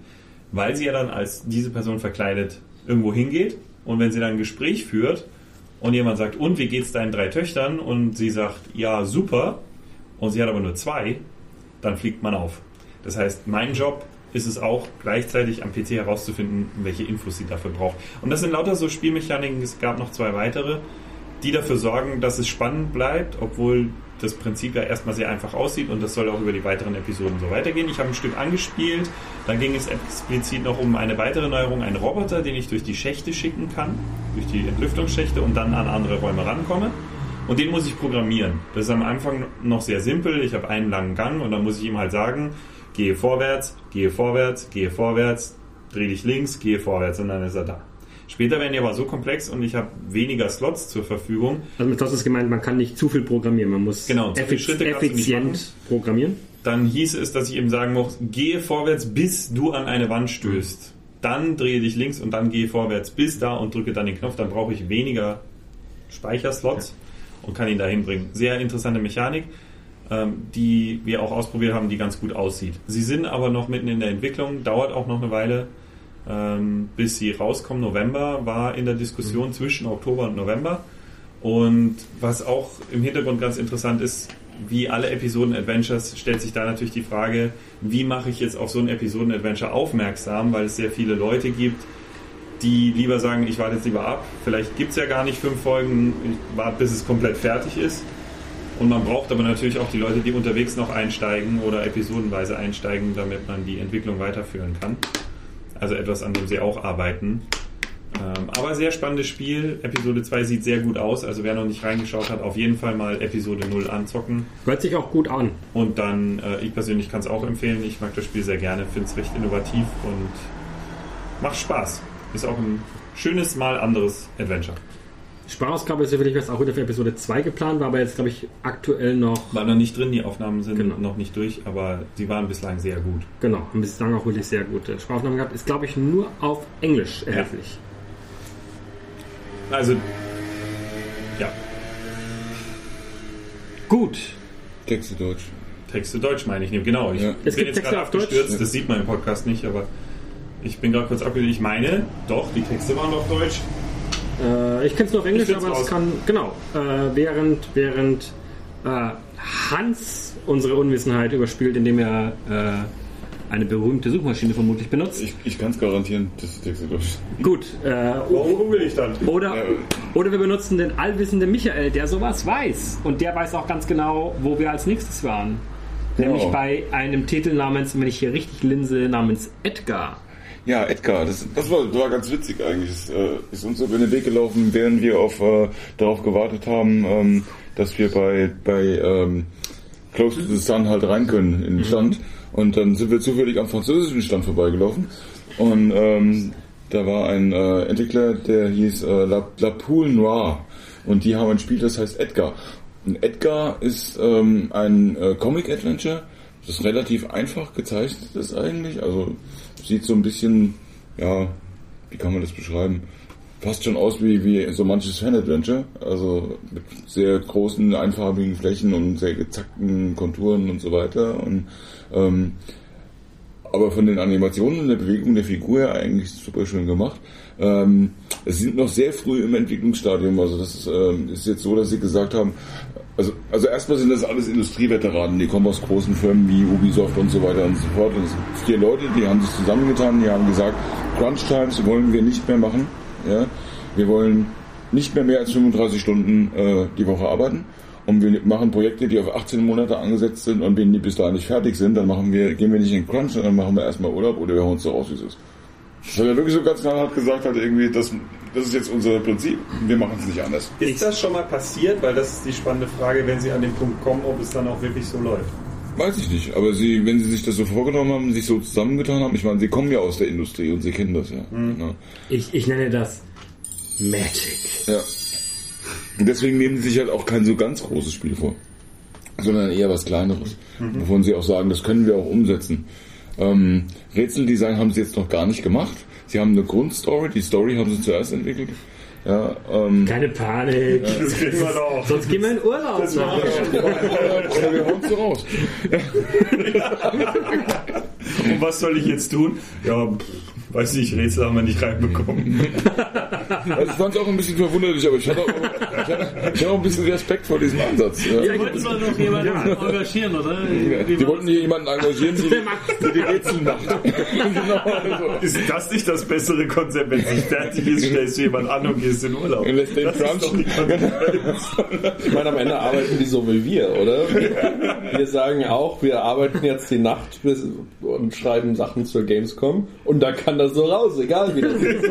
weil sie ja dann als diese Person verkleidet irgendwo hingeht und wenn sie dann ein Gespräch führt und jemand sagt, und wie geht's deinen drei Töchtern? Und sie sagt, ja, super, und sie hat aber nur zwei, dann fliegt man auf. Das heißt, mein Job ist es auch gleichzeitig am PC herauszufinden, welche Infos sie dafür braucht. Und das sind lauter so Spielmechaniken, es gab noch zwei weitere, die dafür sorgen, dass es spannend bleibt, obwohl das Prinzip ja erstmal sehr einfach aussieht und das soll auch über die weiteren Episoden so weitergehen. Ich habe ein Stück angespielt, dann ging es explizit noch um eine weitere Neuerung, einen Roboter, den ich durch die Schächte schicken kann, durch die Entlüftungsschächte und dann an andere Räume rankomme. Und den muss ich programmieren. Das ist am Anfang noch sehr simpel. Ich habe einen langen Gang und dann muss ich ihm halt sagen, gehe vorwärts, gehe vorwärts, gehe vorwärts, dreh dich links, gehe vorwärts und dann ist er da. Später werden die aber so komplex und ich habe weniger Slots zur Verfügung. Also mit das ist gemeint, man kann nicht zu viel programmieren, man muss Genau, zu viele effiz Schritte kannst du nicht effizient programmieren. Dann hieß es, dass ich eben sagen muss, gehe vorwärts, bis du an eine Wand stößt. Dann drehe dich links und dann gehe vorwärts bis da und drücke dann den Knopf. Dann brauche ich weniger Speicherslots und kann ihn dahin bringen. Sehr interessante Mechanik, ähm, die wir auch ausprobiert haben, die ganz gut aussieht. Sie sind aber noch mitten in der Entwicklung, dauert auch noch eine Weile, ähm, bis sie rauskommen. November war in der Diskussion zwischen Oktober und November. Und was auch im Hintergrund ganz interessant ist, wie alle Episoden-Adventures stellt sich da natürlich die Frage, wie mache ich jetzt auf so ein Episoden-Adventure aufmerksam, weil es sehr viele Leute gibt, die lieber sagen, ich warte jetzt lieber ab. Vielleicht gibt es ja gar nicht fünf Folgen, ich warte, bis es komplett fertig ist. Und man braucht aber natürlich auch die Leute, die unterwegs noch einsteigen oder episodenweise einsteigen, damit man die Entwicklung weiterführen kann. Also etwas, an dem sie auch arbeiten. Ähm, aber sehr spannendes Spiel. Episode 2 sieht sehr gut aus. Also wer noch nicht reingeschaut hat, auf jeden Fall mal Episode 0 anzocken. Hört sich auch gut an. Und dann, äh, ich persönlich kann es auch empfehlen. Ich mag das Spiel sehr gerne, finde es recht innovativ und macht Spaß. Ist auch ein schönes, mal anderes Adventure. Sprachausgabe ist sicherlich was auch wieder für Episode 2 geplant, war aber jetzt, glaube ich, aktuell noch, War noch nicht drin, die Aufnahmen sind Genau. noch nicht durch, aber sie waren bislang sehr gut. genau, haben bislang auch wirklich sehr gute Sprachaufnahmen gehabt. Ist, glaube ich, nur auf Englisch erhältlich. Also, ja, Gut. Texte Deutsch. Texte Deutsch meine ich. Genau, ich Ja. Es bin jetzt Texte gerade auf Deutsch? abgestürzt, das sieht man im Podcast nicht, aber ich bin gerade kurz abgestürzt. Ich meine, doch, die Texte waren auf Deutsch. Äh, ich kenne es nur auf Englisch, aber es kann, genau, äh, während, während äh, Hans unsere Unwissenheit überspielt, indem er äh, eine berühmte Suchmaschine vermutlich benutzt. Ich, ich kann es garantieren, das ist Texte Deutsch. Gut, äh, Warum google ich dann? oder, Ja. oder wir benutzen den allwissenden Michael, der sowas weiß. Und der weiß auch ganz genau, wo wir als nächstes waren. Nämlich Genau. bei einem Titel namens, wenn ich hier richtig linse, namens Edgar. Ja, Edgar, das, das war, war ganz witzig eigentlich. Das äh, ist uns über den Weg gelaufen, während wir auf, äh, darauf gewartet haben, ähm, dass wir bei, bei ähm, Close to the Sun halt rein können in den Stand. Und dann sind wir zufällig am französischen Stand vorbeigelaufen. Und ähm, da war ein äh, Entwickler, der hieß äh, La, La Poule Noire. Und die haben ein Spiel, das heißt Edgar. Und Edgar ist ähm, ein äh, Comic-Adventure, das relativ einfach gezeichnet ist eigentlich. Also sieht so ein bisschen, ja, wie kann man das beschreiben? Fast schon aus wie, wie so manches Fan-Adventure. Also mit sehr großen, einfarbigen Flächen und sehr gezackten Konturen und so weiter. Und ähm, aber von den Animationen und der Bewegung der Figur her eigentlich super schön gemacht. Ähm, es sind noch sehr früh im Entwicklungsstadium, also das ist, ähm, ist jetzt so, dass sie gesagt haben, also, also erstmal sind das alles Industrieveteranen, die kommen aus großen Firmen wie Ubisoft und so weiter und so fort. Und es sind vier Leute, die haben sich zusammengetan, die haben gesagt, Crunch Times wollen wir nicht mehr machen. Ja? Wir wollen nicht mehr mehr als 35 Stunden äh, die Woche arbeiten. Und wir machen Projekte, die auf 18 Monate angesetzt sind und wenn die bis dahin nicht fertig sind, dann machen wir, gehen wir nicht in Crunch, sondern machen wir erstmal Urlaub oder wir hauen uns so raus, wie es ist. Das hat er wirklich so ganz knallhart gesagt, hat irgendwie, das, das ist jetzt unser Prinzip, wir machen es nicht anders. Ist das schon mal passiert? Weil das ist die spannende Frage, wenn Sie an den Punkt kommen, ob es dann auch wirklich so läuft. Weiß ich nicht, aber sie, wenn sie sich das so vorgenommen haben, sich so zusammengetan haben, ich meine, sie kommen ja aus der Industrie und sie kennen das ja. Ja. Ich, ich nenne das Magic. ja. Und deswegen nehmen sie sich halt auch kein so ganz großes Spiel vor, sondern eher was kleineres, wovon sie auch sagen, das können wir auch umsetzen. Ähm, Rätseldesign haben sie jetzt noch gar nicht gemacht. Sie haben eine Grundstory, die Story haben sie zuerst entwickelt. Ja, ähm, Keine Panik. Das kriegen wir doch. Sonst gehen wir in Urlaub. Das war- oder wir hauen so raus. Und was soll ich jetzt tun? Ja, pff, weiß nicht, Rätsel haben wir nicht reinbekommen. Also ich fand es auch ein bisschen verwunderlich, aber ich hatte auch, ich hatte, ich hatte auch ein bisschen Respekt vor diesem Ansatz. Ja. Wir wollten mal noch jemanden engagieren, oder? Die war wollten hier jemanden engagieren, die, der die Rätsel macht. genau, also. Ist das nicht das bessere Konzept? Wenn es nicht fertig ist, stellst du jemanden an und gehst in Urlaub. Und lässt den Das ist crunchen. die. Ich meine, am Ende arbeiten die so wie wir, oder? Wir sagen auch, wir arbeiten jetzt die Nacht und schreiben Sachen zur Gamescom und da kann das so raus, egal wie das ist.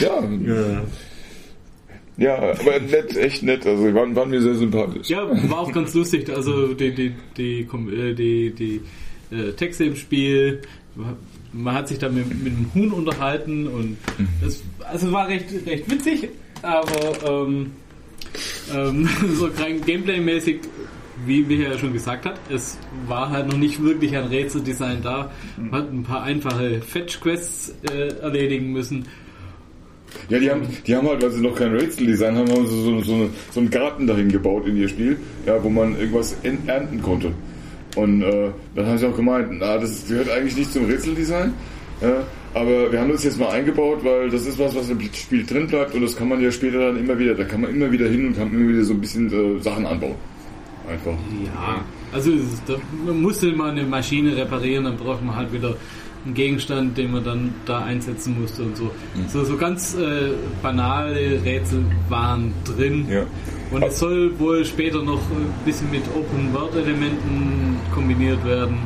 Ja. ja, aber nett, echt nett. Also waren, waren mir sehr sympathisch. Ja, war auch ganz lustig. Also die, die, die, äh, die, die äh, Texte im Spiel, man hat sich da mit, mit dem Huhn unterhalten und es also war recht, recht witzig, aber ähm, ähm, so rein Gameplay-mäßig, wie Michael ja schon gesagt hat, es war halt noch nicht wirklich ein Rätseldesign da. Man hat ein paar einfache Fetch-Quests äh, erledigen müssen. Ja, die haben, die haben halt, weil sie noch kein Rätseldesign haben, haben sie so, so, eine, so einen Garten dahin gebaut in ihr Spiel, ja, wo man irgendwas en- ernten konnte. Und äh, dann haben sie auch gemeint, na, das gehört eigentlich nicht zum Rätseldesign, ja, aber wir haben das jetzt mal eingebaut, weil das ist was, was im Spiel drin bleibt und das kann man ja später dann immer wieder, da kann man immer wieder hin und kann immer wieder so ein bisschen äh, Sachen anbauen. Einfach. Ja, also ist- da, man musste mal eine Maschine reparieren, dann braucht man halt wieder einen Gegenstand, den man dann da einsetzen musste und so. So, so ganz äh, banale Rätsel waren drin. Ja. Und es soll wohl später noch ein bisschen mit Open-World-Elementen kombiniert werden.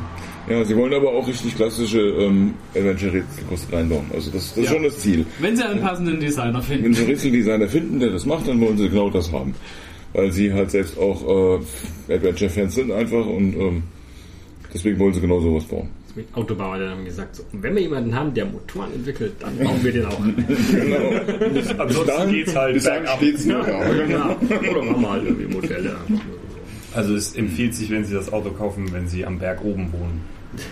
Ja, sie wollen aber auch richtig klassische ähm, Adventure-Rätsel reinbauen. Also das, das ist Ja. schon das Ziel. Wenn sie einen passenden Designer finden. Wenn sie einen Rätseldesigner finden, der das macht, dann wollen sie genau das haben. Weil sie halt selbst auch äh, Adventure-Fans sind einfach und ähm, deswegen wollen sie genau sowas bauen. Mit Autobauer, der haben gesagt, so, wenn wir jemanden haben, der Motoren entwickelt, dann bauen wir den auch. Genau. Ansonsten geht's halt bis bergab. steht's nur. Ja, genau. Oder machen wir halt irgendwie Modelle. Also es empfiehlt sich, wenn Sie das Auto kaufen, wenn Sie am Berg oben wohnen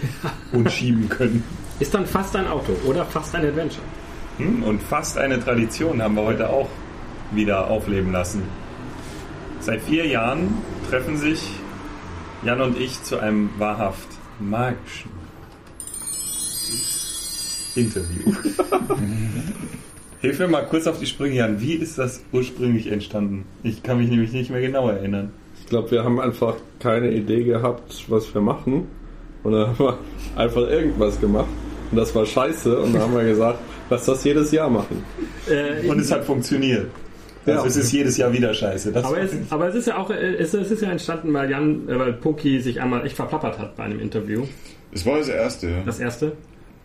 und schieben können. Ist dann fast ein Auto oder fast ein Adventure. Hm? Und fast eine Tradition haben wir heute auch wieder aufleben lassen. Seit vier Jahren treffen sich Jan und ich zu einem wahrhaft magischen Interview. Hilf mir mal kurz auf die Sprünge, Jan. Wie ist das ursprünglich entstanden? Ich kann mich nämlich nicht mehr genau erinnern. Ich glaube, wir haben einfach keine Idee gehabt, was wir machen. Und dann haben wir einfach irgendwas gemacht. Und das war scheiße. Und dann haben wir gesagt, lass das jedes Jahr machen. Äh, Und es hat funktioniert. Also Ja. es ist jedes Jahr wieder scheiße. Das Aber es, aber es ist ja auch, äh, es, es ist ja entstanden, weil Jan, äh, weil Poki sich einmal echt verplappert hat bei einem Interview. Das war das erste, ja. Das erste.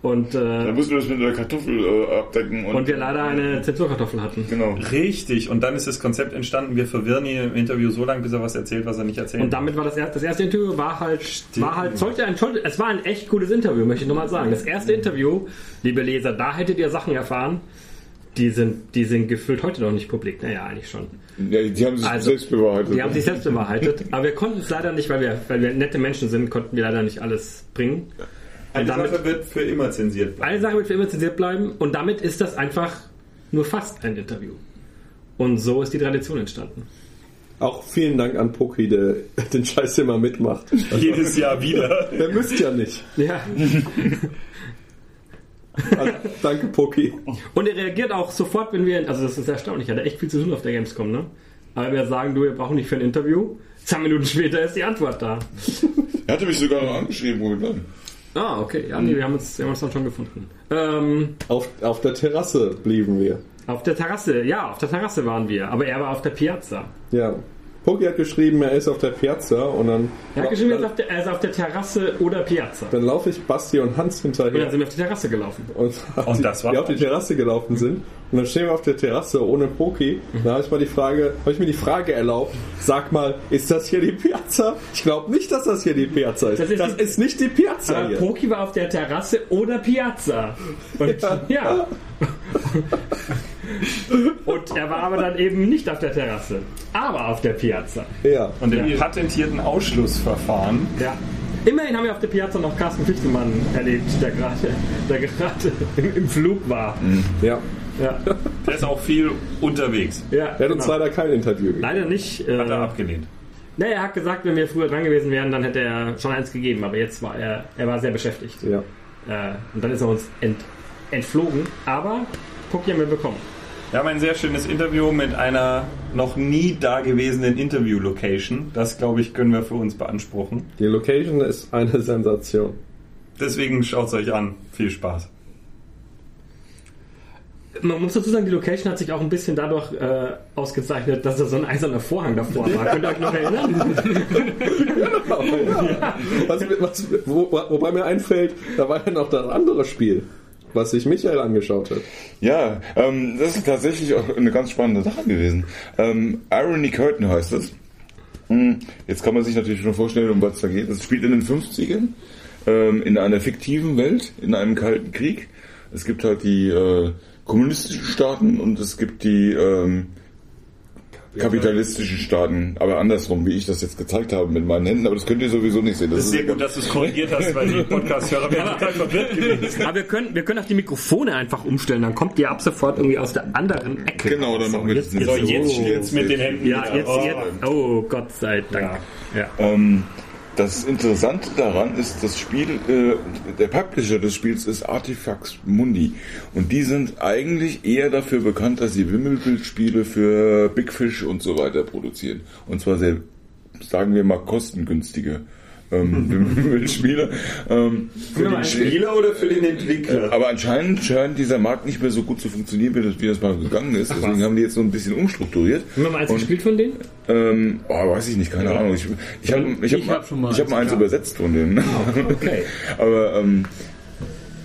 Und, Da äh, mussten wir das mit der Kartoffel äh, abdecken. Und, und wir leider eine Zensurkartoffel hatten. Genau. Richtig. Und dann ist das Konzept entstanden, wir verwirren ihn im Interview so lange, bis er was erzählt, was er nicht erzählt. Und damit war das, erste, das erste Interview war halt, war halt, sollte ein, es war ein echt gutes Interview, möchte ich nochmal sagen. Das erste Interview, liebe Leser, da hättet ihr Sachen erfahren, die sind, die sind gefüllt heute noch nicht publik. Naja, eigentlich schon. Ja, die haben sich Also, selbst bewahrheitet. Die haben sich selbst bewahrheitet. Aber wir konnten es leider nicht, weil wir, weil wir nette Menschen sind, konnten wir leider nicht alles bringen. Eine damit- Sache wird für immer zensiert bleiben. Eine Sache wird für immer zensiert bleiben und damit ist das einfach nur fast ein Interview. Und so ist die Tradition entstanden. Auch vielen Dank an Poki, der den Scheiß immer mitmacht. Jedes Jahr wieder. Der müsst ja nicht. Ja. Also, danke, Poki. Und er reagiert auch sofort, wenn wir, also das ist erstaunlich, er hat echt viel zu tun auf der Gamescom, ne? Aber wir sagen, du, wir brauchen nicht für ein Interview. Zwei Minuten später ist die Antwort da. Er hatte mich sogar noch angeschrieben, wo wir dann. Ah, okay. Ja, nee, wir haben uns, wir haben uns dann schon gefunden. Ähm, Auf, auf der Terrasse blieben wir. auf der Terrasse, ja, auf der Terrasse waren wir. Aber er war auf der Piazza. Ja. Poki hat geschrieben, er ist auf der Piazza und dann, Er hat geschrieben, er ist dann, auf der, er ist auf der Terrasse oder Piazza. dann laufe ich Basti und Hans Und dann hinterher sind wir auf die Terrasse gelaufen. und, Und die, das war die auf die Terrasse gelaufen sind und dann stehen wir auf der Terrasse ohne Poki. Da habe ich mal die Frage, habe ich mir die Frage erlaubt, sag mal, ist das hier die Piazza? Ich glaube nicht, dass das hier die Piazza ist. Das Das ist ist, die- nicht die Piazza Aber hier. Poki war auf der Terrasse oder Piazza. Und, ja. Und er war aber dann eben nicht auf der Terrasse, aber auf der Piazza. Ja. Und im patentierten Ausschlussverfahren Ja. Immerhin haben wir auf der Piazza noch Carsten Fichtelmann erlebt, der gerade der gerade im, im Flug war. ja. Ja, Der ist auch viel unterwegs. ja Er hat uns genau. leider kein Interview gegeben. leider nicht. Äh, Hat er abgelehnt. nee, er hat gesagt, wenn wir früher dran gewesen wären, dann hätte er schon eins gegeben, aber jetzt war er, er war sehr beschäftigt. Ja. Äh, und dann ist er uns ent, entflogen, aber Poki haben wir bekommen. Wir haben ein sehr schönes Interview mit einer noch nie dagewesenen Interview-Location. Das, glaube ich, können wir für uns beanspruchen. Die Location ist eine Sensation. Deswegen schaut es euch an. Viel Spaß. Man muss dazu sagen, die Location hat sich auch ein bisschen dadurch äh, ausgezeichnet, dass da so ein eiserner Vorhang davor war. Könnt ihr euch noch erinnern? Was, was, wo, wobei mir einfällt, da war ja noch das andere Spiel, was sich Michael angeschaut hat. Ja, ähm, das ist tatsächlich auch eine ganz spannende Sache gewesen. Ähm, Irony Curtain heißt es. Hm, Jetzt kann man sich natürlich schon vorstellen, um was da geht. Es spielt in den 50ern, ähm, in einer fiktiven Welt, in einem kalten Krieg. Es gibt halt die äh, kommunistischen Staaten und es gibt die ähm, kapitalistischen Staaten, aber andersrum, wie ich das jetzt gezeigt habe mit meinen Händen, aber das könnt ihr sowieso nicht sehen. Das ist sehr gut, dass du es korrigiert hast, weil die Podcast-Hörer wären total verwirrt gewesen. Aber wir können, wir können auch die Mikrofone einfach umstellen, dann kommt ihr ab sofort irgendwie aus der anderen Ecke. Genau, dann machen wir das jetzt, nicht So, jetzt, jetzt oh, jetzt mit den Händen. Ja, jetzt, Oh. jetzt. Oh, Gott sei Dank. Ja. Ähm, das Interessante daran ist, das Spiel, äh, der Publisher des Spiels ist Artifacts Mundi. Und die sind eigentlich eher dafür bekannt, dass sie Wimmelbildspiele für Big Fish und so weiter produzieren. Und zwar sehr, sagen wir mal, kostengünstige ähm, Wimmelbildspiele. Ähm, für ein Spieler oder für den Entwickler? aber anscheinend scheint dieser Markt nicht mehr so gut zu funktionieren, wie das, wie das mal gegangen ist. Deswegen haben die jetzt so ein bisschen umstrukturiert. Haben wir mal eins gespielt von denen? Ähm, oh, weiß ich nicht, keine Ahnung. Ich, ich habe ich hab, Ich hab ich hab mal eins übersetzt von denen. Okay. Aber ähm,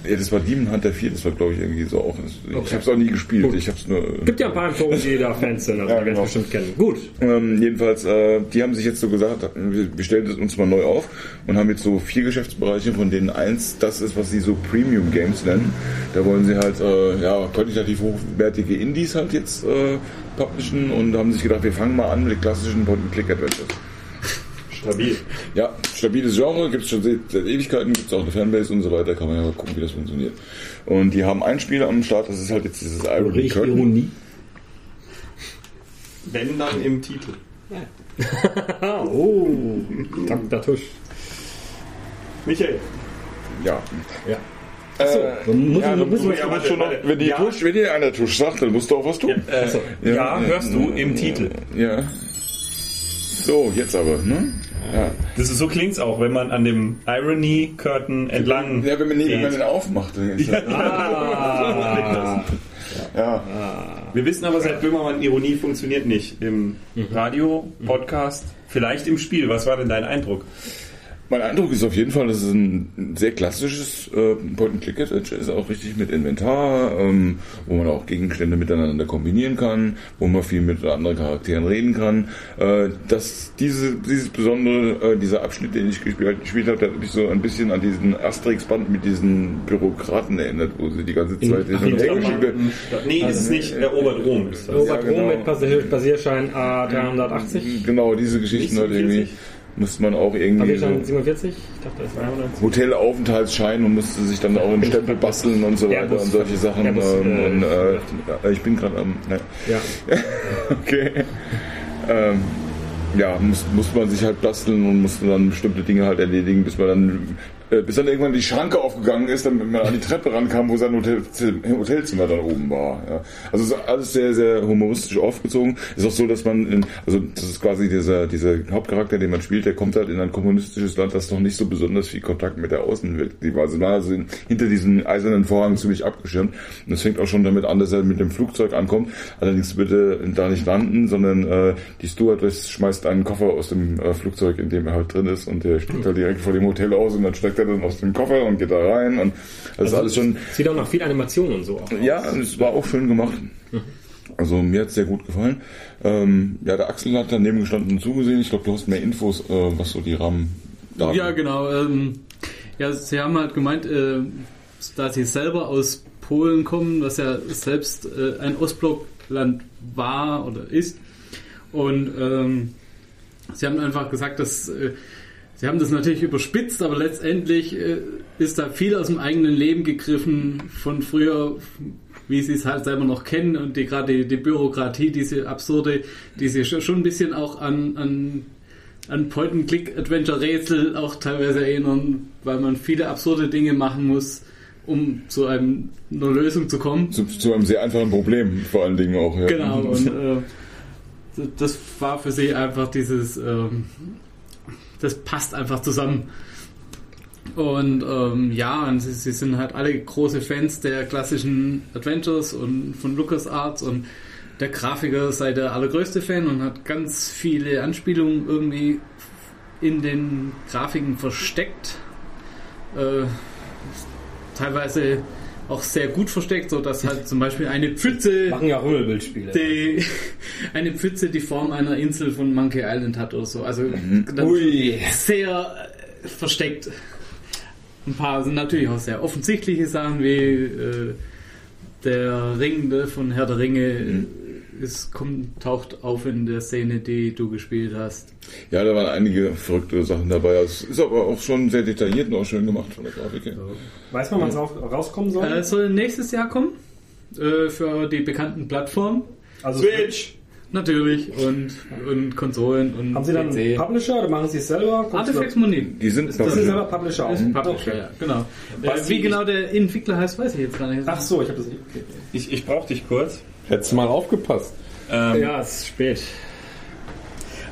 ja, das war Demon Hunter 4, das war glaube ich irgendwie so auch. Ich habe es auch nie gespielt. Ich habe es nur. Gibt ja ein paar Forum, die da Fans sind, also Ja, die werden es genau. bestimmt kennen. Gut. Ähm, jedenfalls, äh, die haben sich jetzt so gesagt, wir, stellen das uns mal neu auf und haben jetzt so vier Geschäftsbereiche, von denen eins das ist, was sie so Premium Games nennen. Da wollen sie halt äh, ja, qualitativ hochwertige Indies halt jetzt äh, publishen und haben sich gedacht, wir fangen mal an mit den klassischen Point-and-Click-Adventures. Stabil. Ja, stabiles Genre, gibt es schon seit, seit Ewigkeiten, gibt es auch eine Fanbase und so weiter, kann man ja mal gucken, wie das funktioniert. Und die haben ein Spiel am Start, das ist halt jetzt dieses Irony Curtain. Wenn dann im Titel. Ah, oh. Dr. Tusch. Michael. Ja. Ja. Äh, muss ja, man- dann muss man- musst du warte, schon noch, wenn, die Ja. Tusch, wenn dir einer Tusch sagt, dann musst du auch was tun. Äh, ja, hörst du im Titel. Ja. So, jetzt aber, ne? Ja. Das ist, so klingt's auch, wenn man an dem Irony Curtain entlang. Ja, wenn man, nie, wenn man den aufmacht. Dann ist das, Ah, ja. Wir wissen aber seit Böhmermann, Ironie funktioniert nicht. Im Radio, Podcast, vielleicht im Spiel. Was war denn dein Eindruck? Mein Eindruck ist auf jeden Fall, dass es ein sehr klassisches äh, Point-and-Click-Adventure ist, auch richtig mit Inventar, ähm, wo man auch Gegenstände miteinander kombinieren kann, wo man viel mit anderen Charakteren reden kann. Äh, dass diese, dieses besondere, äh, dieser Abschnitt, den ich gespielt, gespielt habe, der hat mich so ein bisschen an diesen Asterix-Band mit diesen Bürokraten erinnert, wo sie die ganze Zeit Ach, in- geschickt werden. Nee, das ist nicht erobert Rom. Ist das. Robert Ja, genau. Rom mit Basierschein A380. Genau, diese Geschichten halt irgendwie 47. musste man auch irgendwie Basierschein so 47? Ich dachte, das war 190. Hotelaufenthaltsschein und musste sich dann auch einen Stempel basteln und so weiter und solche Sachen. Airbus, ähm, äh, und, äh, ja, ich bin gerade am. Ne. Ja. Okay. Ähm, ja, muss, musste man sich halt basteln und musste dann bestimmte Dinge halt erledigen, bis man dann, äh, bis dann irgendwann die Schranke aufgegangen ist, damit man an die Treppe rankam, wo sein Hotel, Hotelzimmer dann oben war. Ja. Also es ist alles sehr, sehr humoristisch aufgezogen. Ist auch so, dass man, in, also das ist quasi dieser, dieser Hauptcharakter, den man spielt, der kommt halt in ein kommunistisches Land, das noch nicht so besonders viel Kontakt mit der Außenwelt. Die war also, also in, hinter diesen eisernen Vorhang ziemlich abgeschirmt. Und es fängt auch schon damit an, dass er mit dem Flugzeug ankommt. Allerdings er da nicht landen, sondern äh, die Stewardess schmeißt einen Koffer aus dem äh, Flugzeug, in dem er halt drin ist und der steigt halt direkt vor dem Hotel aus und dann steigt er dann aus dem Koffer und geht da rein und das ist alles schon Sieht auch nach viel Animation und so aus. ja, es war auch schön gemacht. Also mir hat es sehr gut gefallen. Ähm, ja, der Axel hat daneben gestanden und zugesehen. Ich glaube, du hast mehr Infos, äh, was so die RAM Ja, genau. Ähm, ja, sie haben halt gemeint, äh, da sie selber aus Polen kommen, was ja selbst äh, ein Ostblockland war oder ist. Und ähm, sie haben einfach gesagt, dass äh, sie haben das natürlich überspitzt, aber letztendlich äh, ist da viel aus dem eigenen Leben gegriffen von früher, wie sie es halt selber noch kennen und die gerade die, die Bürokratie, diese absurde, die sie schon ein bisschen auch an, an an Point-and-Click-Adventure-Rätsel auch teilweise erinnern, weil man viele absurde Dinge machen muss, um zu einem, einer Lösung zu kommen. zu, zu einem sehr einfachen Problem, vor allen Dingen auch. Ja. Genau, und äh, das war für sie einfach dieses, ähm, das passt einfach zusammen. Und ähm, ja, und sie, sie sind halt alle große Fans der klassischen Adventures und von LucasArts und der Grafiker sei der allergrößte Fan und hat ganz viele Anspielungen irgendwie in den Grafiken versteckt. Äh, teilweise auch sehr gut versteckt, so dass halt zum Beispiel eine Pfütze Machen ja Rummelbildspiele. die, eine Pfütze die Form einer Insel von Monkey Island hat oder so. Also Mhm. Ui. sehr äh, versteckt. Ein paar sind natürlich auch sehr offensichtliche Sachen wie äh, der Ring ne, von Herr der Ringe Mhm. Es kommt, taucht auf in der Szene, die du gespielt hast. ja, da waren einige verrückte Sachen dabei. Es ist aber auch schon sehr detailliert und auch schön gemacht von der Grafik her. Weiß man, wann es raus- rauskommen soll? Äh, soll nächstes Jahr kommen äh, für die bekannten Plattformen. also Switch! Natürlich und, und Konsolen und Haben Sie dann einen PC. Publisher oder machen Sie es selber? Artifacts Money. Die sind Das sind Publisher. selber Publisher auch. Ist Publisher, Okay. ja, genau. Äh, wie genau der Entwickler heißt, weiß ich jetzt gar nicht. Ach so, ich habe das nicht. Okay. Ich, ich brauche dich kurz. Hättest mal aufgepasst. Ähm, Ja, es ist spät.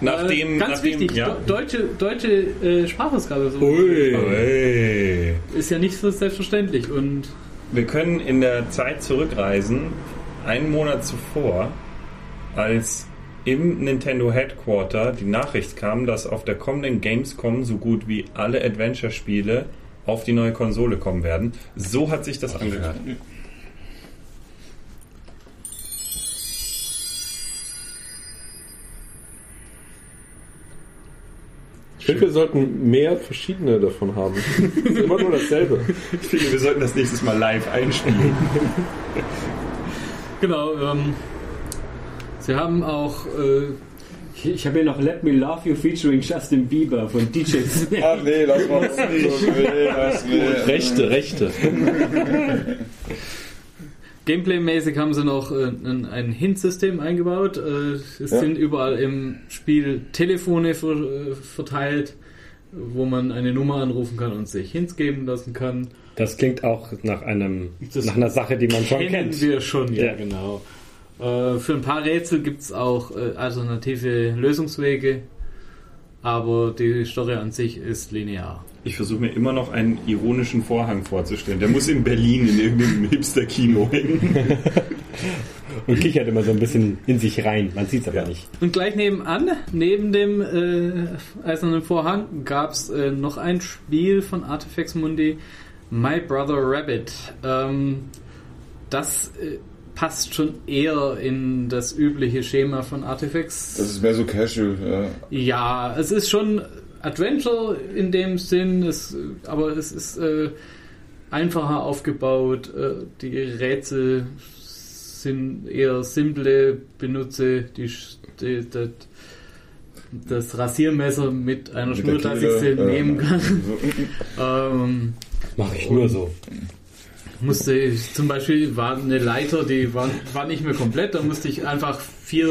Nachdem, äh, ganz nachdem, wichtig, Ja. deutsche, deutsche äh, Sprachausgabe so Ui. ist ja nicht so selbstverständlich und Wir können in der Zeit zurückreisen, einen Monat zuvor, als im Nintendo Headquarter die Nachricht kam, dass auf der kommenden Gamescom so gut wie alle Adventure-Spiele auf die neue Konsole kommen werden. So hat sich das angehört. Ich finde, wir sollten mehr verschiedene davon haben. Das ist immer nur dasselbe. Ich finde, wir sollten das nächstes Mal live einspielen. genau. Ähm, sie haben auch äh, Ich, ich habe hier noch Let Me Love You featuring Justin Bieber von DJ Snake. Ach nee, lass mal das nicht. Nee. Rechte, Rechte. Gameplay-mäßig haben sie noch äh, ein, ein Hint-System eingebaut. Äh, es Ja. sind überall im Spiel Telefone ver, äh, verteilt, wo man eine Nummer anrufen kann und sich Hints geben lassen kann. Das klingt auch nach einem Das nach einer Sache, die man schon Kennen kennt. wir schon, ja, Ja. genau. Äh, für ein paar Rätsel gibt es auch äh, alternative Lösungswege. Aber die Story an sich ist linear. Ich versuche mir immer noch einen ironischen Vorhang vorzustellen. Der muss in Berlin in irgendeinem Hipster-Kino hängen. Und kichert immer so ein bisschen in sich rein. Man sieht es aber nicht. Und gleich nebenan, neben dem äh, eisernen Vorhang, gab es äh, noch ein Spiel von Artifex Mundi, My Brother Rabbit. Ähm, das äh, passt schon eher in das übliche Schema von Artifex. Das ist mehr so casual, ja. Ja, es ist schon Adventure in dem Sinn, es, aber es ist äh, einfacher aufgebaut. Äh, die Rätsel sind eher simple, benutze die, die, das, das Rasiermesser mit einer Mit Schnur, dass ich sie äh, nehmen kann. ähm, Mache ich nur so. Musste ich zum Beispiel war eine Leiter, die war, war nicht mehr komplett, da musste ich einfach vier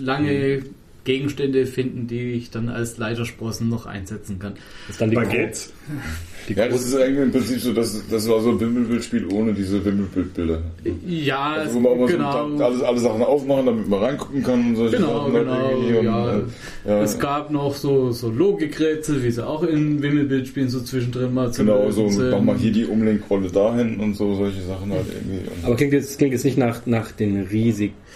lange Gegenstände finden, die ich dann als Leitersprossen noch einsetzen kann. Das ist dann die Baguette. Ja, das ist eigentlich im Prinzip so, das, das war so ein Wimmelbildspiel ohne diese Wimmelbildbilder. Ja, Also, wo man immer genau. so alles, alle Sachen aufmachen, damit man reingucken kann und solche Genau, Sachen. halt genau, irgendwie und, ja. äh, ja. Es gab noch so, so Logikrätsel, wie sie auch in Wimmelbildspielen so zwischendrin mal zu Genau, so mach mal hier die Umlenkrolle dahin und so solche Sachen halt irgendwie. Aber klingt jetzt, klingt jetzt nicht nach, nach den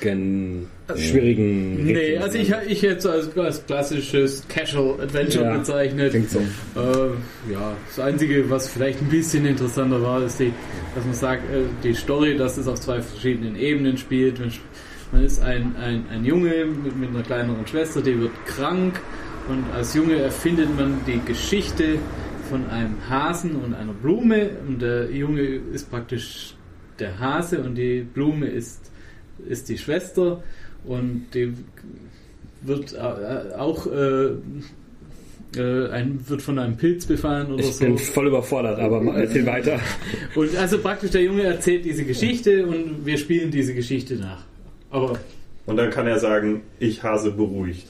riesigen, schwierigen. Nee, Rätseln. also ich, ich hätte es als, als klassisches Casual Adventure Ja, bezeichnet. Klingt so. Äh, ja, das Einzige, was vielleicht ein bisschen interessanter war, ist, die, dass man sagt, äh, die Story, dass es auf zwei verschiedenen Ebenen spielt. Man, sp- man ist ein, ein, ein Junge mit, mit einer kleineren Schwester, die wird krank und als Junge erfindet man die Geschichte von einem Hasen und einer Blume und der Junge ist praktisch der Hase und die Blume ist, ist die Schwester und die wird äh, auch äh, äh, ein, wird von einem Pilz befallen oder Ich so. bin voll überfordert, aber mal erzähl weiter. Und also praktisch der Junge erzählt diese Geschichte und wir spielen diese Geschichte nach. Aber Und dann kann er sagen, ich Hase beruhigt.